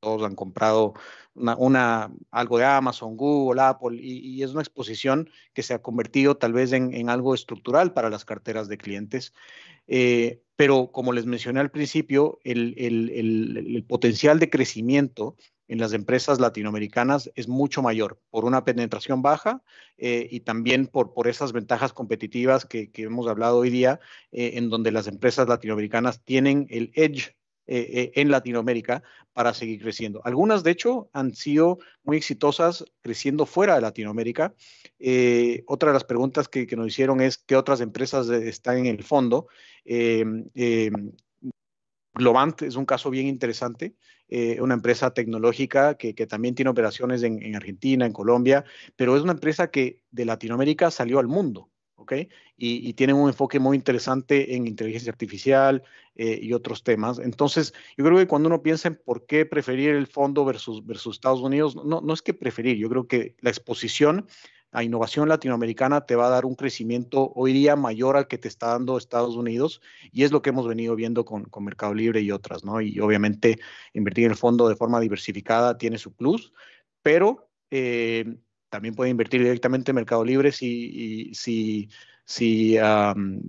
todos han comprado una, algo de Amazon, Google, Apple, y, es una exposición que se ha convertido tal vez en, algo estructural para las carteras de clientes. Eh, pero como les mencioné al principio, el, el, el potencial de crecimiento en las empresas latinoamericanas es mucho mayor por una penetración baja eh, y también por, por esas ventajas competitivas que, hemos hablado hoy día, eh, en donde las empresas latinoamericanas tienen el edge eh, en Latinoamérica para seguir creciendo. Algunas, de hecho, han sido muy exitosas creciendo fuera de Latinoamérica. otra de las preguntas que, nos hicieron es qué otras empresas están en el fondo. Globant es un caso bien interesante, eh, una empresa tecnológica que, también tiene operaciones en, Argentina, en Colombia, pero es una empresa que de Latinoamérica salió al mundo, ¿ok? Y, tiene un enfoque muy interesante en inteligencia artificial eh, y otros temas. Entonces, yo creo que cuando uno piensa en por qué preferir el fondo versus, versus Estados Unidos, no, no es que preferir, yo creo que la exposición a innovación latinoamericana te va a dar un crecimiento hoy día mayor al que te está dando Estados Unidos y es lo que hemos venido viendo con, con Mercado Libre y otras, ¿no? Y obviamente invertir en el fondo de forma diversificada tiene su plus, pero eh, también puede invertir directamente en Mercado Libre si, si, si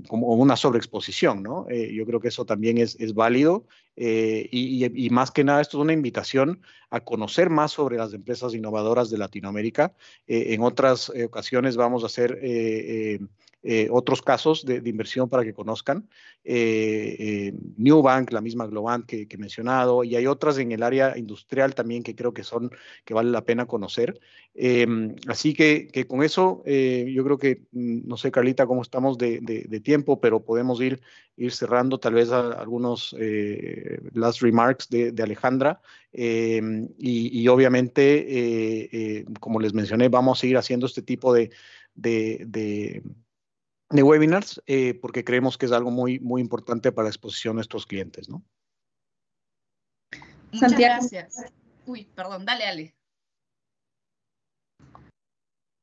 como una sobreexposición, ¿no? Eh, yo creo que eso también es, es válido eh, y, y, más que nada esto es una invitación a conocer más sobre las empresas innovadoras de Latinoamérica. Eh, en otras ocasiones vamos a hacer eh, otros casos de, inversión para que conozcan. Eh, eh, Newbank, la misma Globant que, he mencionado, y hay otras en el área industrial también que creo que son, que vale la pena conocer. Así que, con eso, yo creo que, mm, no sé, Carlita, cómo estamos de, tiempo, pero podemos ir, ir cerrando tal vez algunos last remarks de, Alejandra. Em, y, obviamente, como les mencioné, vamos a seguir haciendo este tipo de, de, de webinars eh, porque creemos que es algo muy, muy importante para la exposición a nuestros clientes, ¿no? Muchas gracias. Uy, perdón, dale, Ale.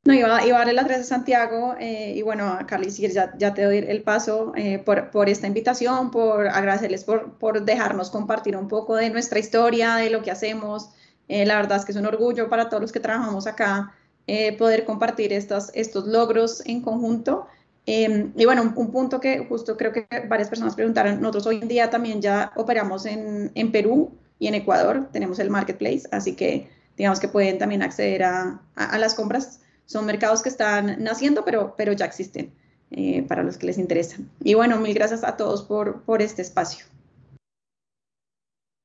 No, iba, a darle las gracias a Santiago eh, y bueno, a Carly, si ya, ya te doy el paso eh, por, por, esta invitación, por agradecerles por, por, dejarnos compartir un poco de nuestra historia, de lo que hacemos. la verdad es que es un orgullo para todos los que trabajamos acá poder compartir estos, estos logros en conjunto. Em, y bueno, un, punto que justo creo que varias personas preguntaron, nosotros hoy en día también ya operamos en, en, Perú y en Ecuador, tenemos el marketplace, así que digamos que pueden también acceder a, a, las compras. Son mercados que están naciendo, pero, pero ya existen eh, para los que les interesa. Y bueno, mil gracias a todos por, por este espacio.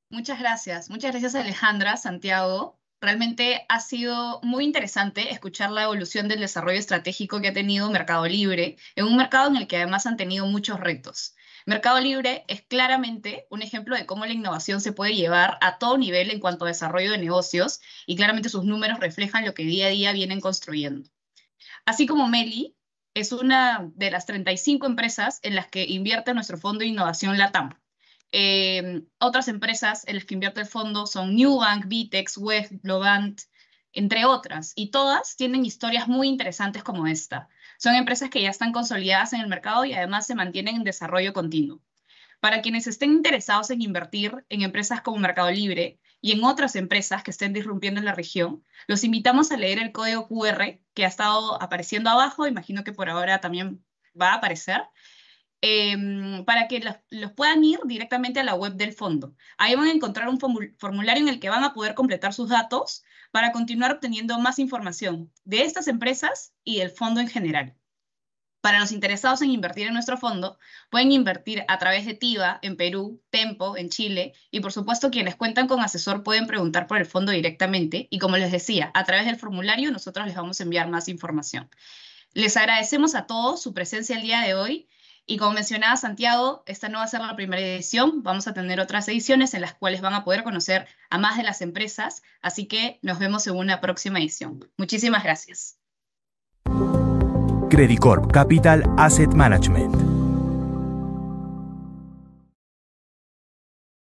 Muchas gracias. Muchas gracias Alejandra, Santiago. Realmente ha sido muy interesante escuchar la evolución del desarrollo estratégico que ha tenido Mercado Libre, en un mercado en el que además han tenido muchos retos. Mercado Libre es claramente un ejemplo de cómo la innovación se puede llevar a todo nivel en cuanto a desarrollo de negocios y claramente sus números reflejan lo que día a día vienen construyendo. Así como Meli es una de las 35 empresas en las que invierte nuestro fondo de innovación LATAM. Eh, otras empresas en las que invierte el fondo son Newbank, Vitex, Web, Globant, entre otras, y todas tienen historias muy interesantes como esta. Son empresas que ya están consolidadas en el mercado y además se mantienen en desarrollo continuo. Para quienes estén interesados en invertir en empresas como Mercado Libre y en otras empresas que estén disrumpiendo en la región, los invitamos a leer el código QR que ha estado apareciendo abajo, imagino que por ahora también va a aparecer, Em, para que los, puedan ir directamente a la web del fondo. Ahí van a encontrar un formulario en el que van a poder completar sus datos para continuar obteniendo más información de estas empresas y del fondo en general. Para los interesados en invertir en nuestro fondo, pueden invertir a través de TIVA en Perú, Tempo en Chile y por supuesto quienes cuentan con asesor pueden preguntar por el fondo directamente y como les decía, a través del formulario nosotros les vamos a enviar más información. Les agradecemos a todos su presencia el día de hoy y como mencionaba Santiago, esta no va a ser la primera edición, vamos a tener otras ediciones en las cuales van a poder conocer a más de las empresas, así que nos vemos en una próxima edición. Muchísimas gracias. Credicorp Capital Asset Management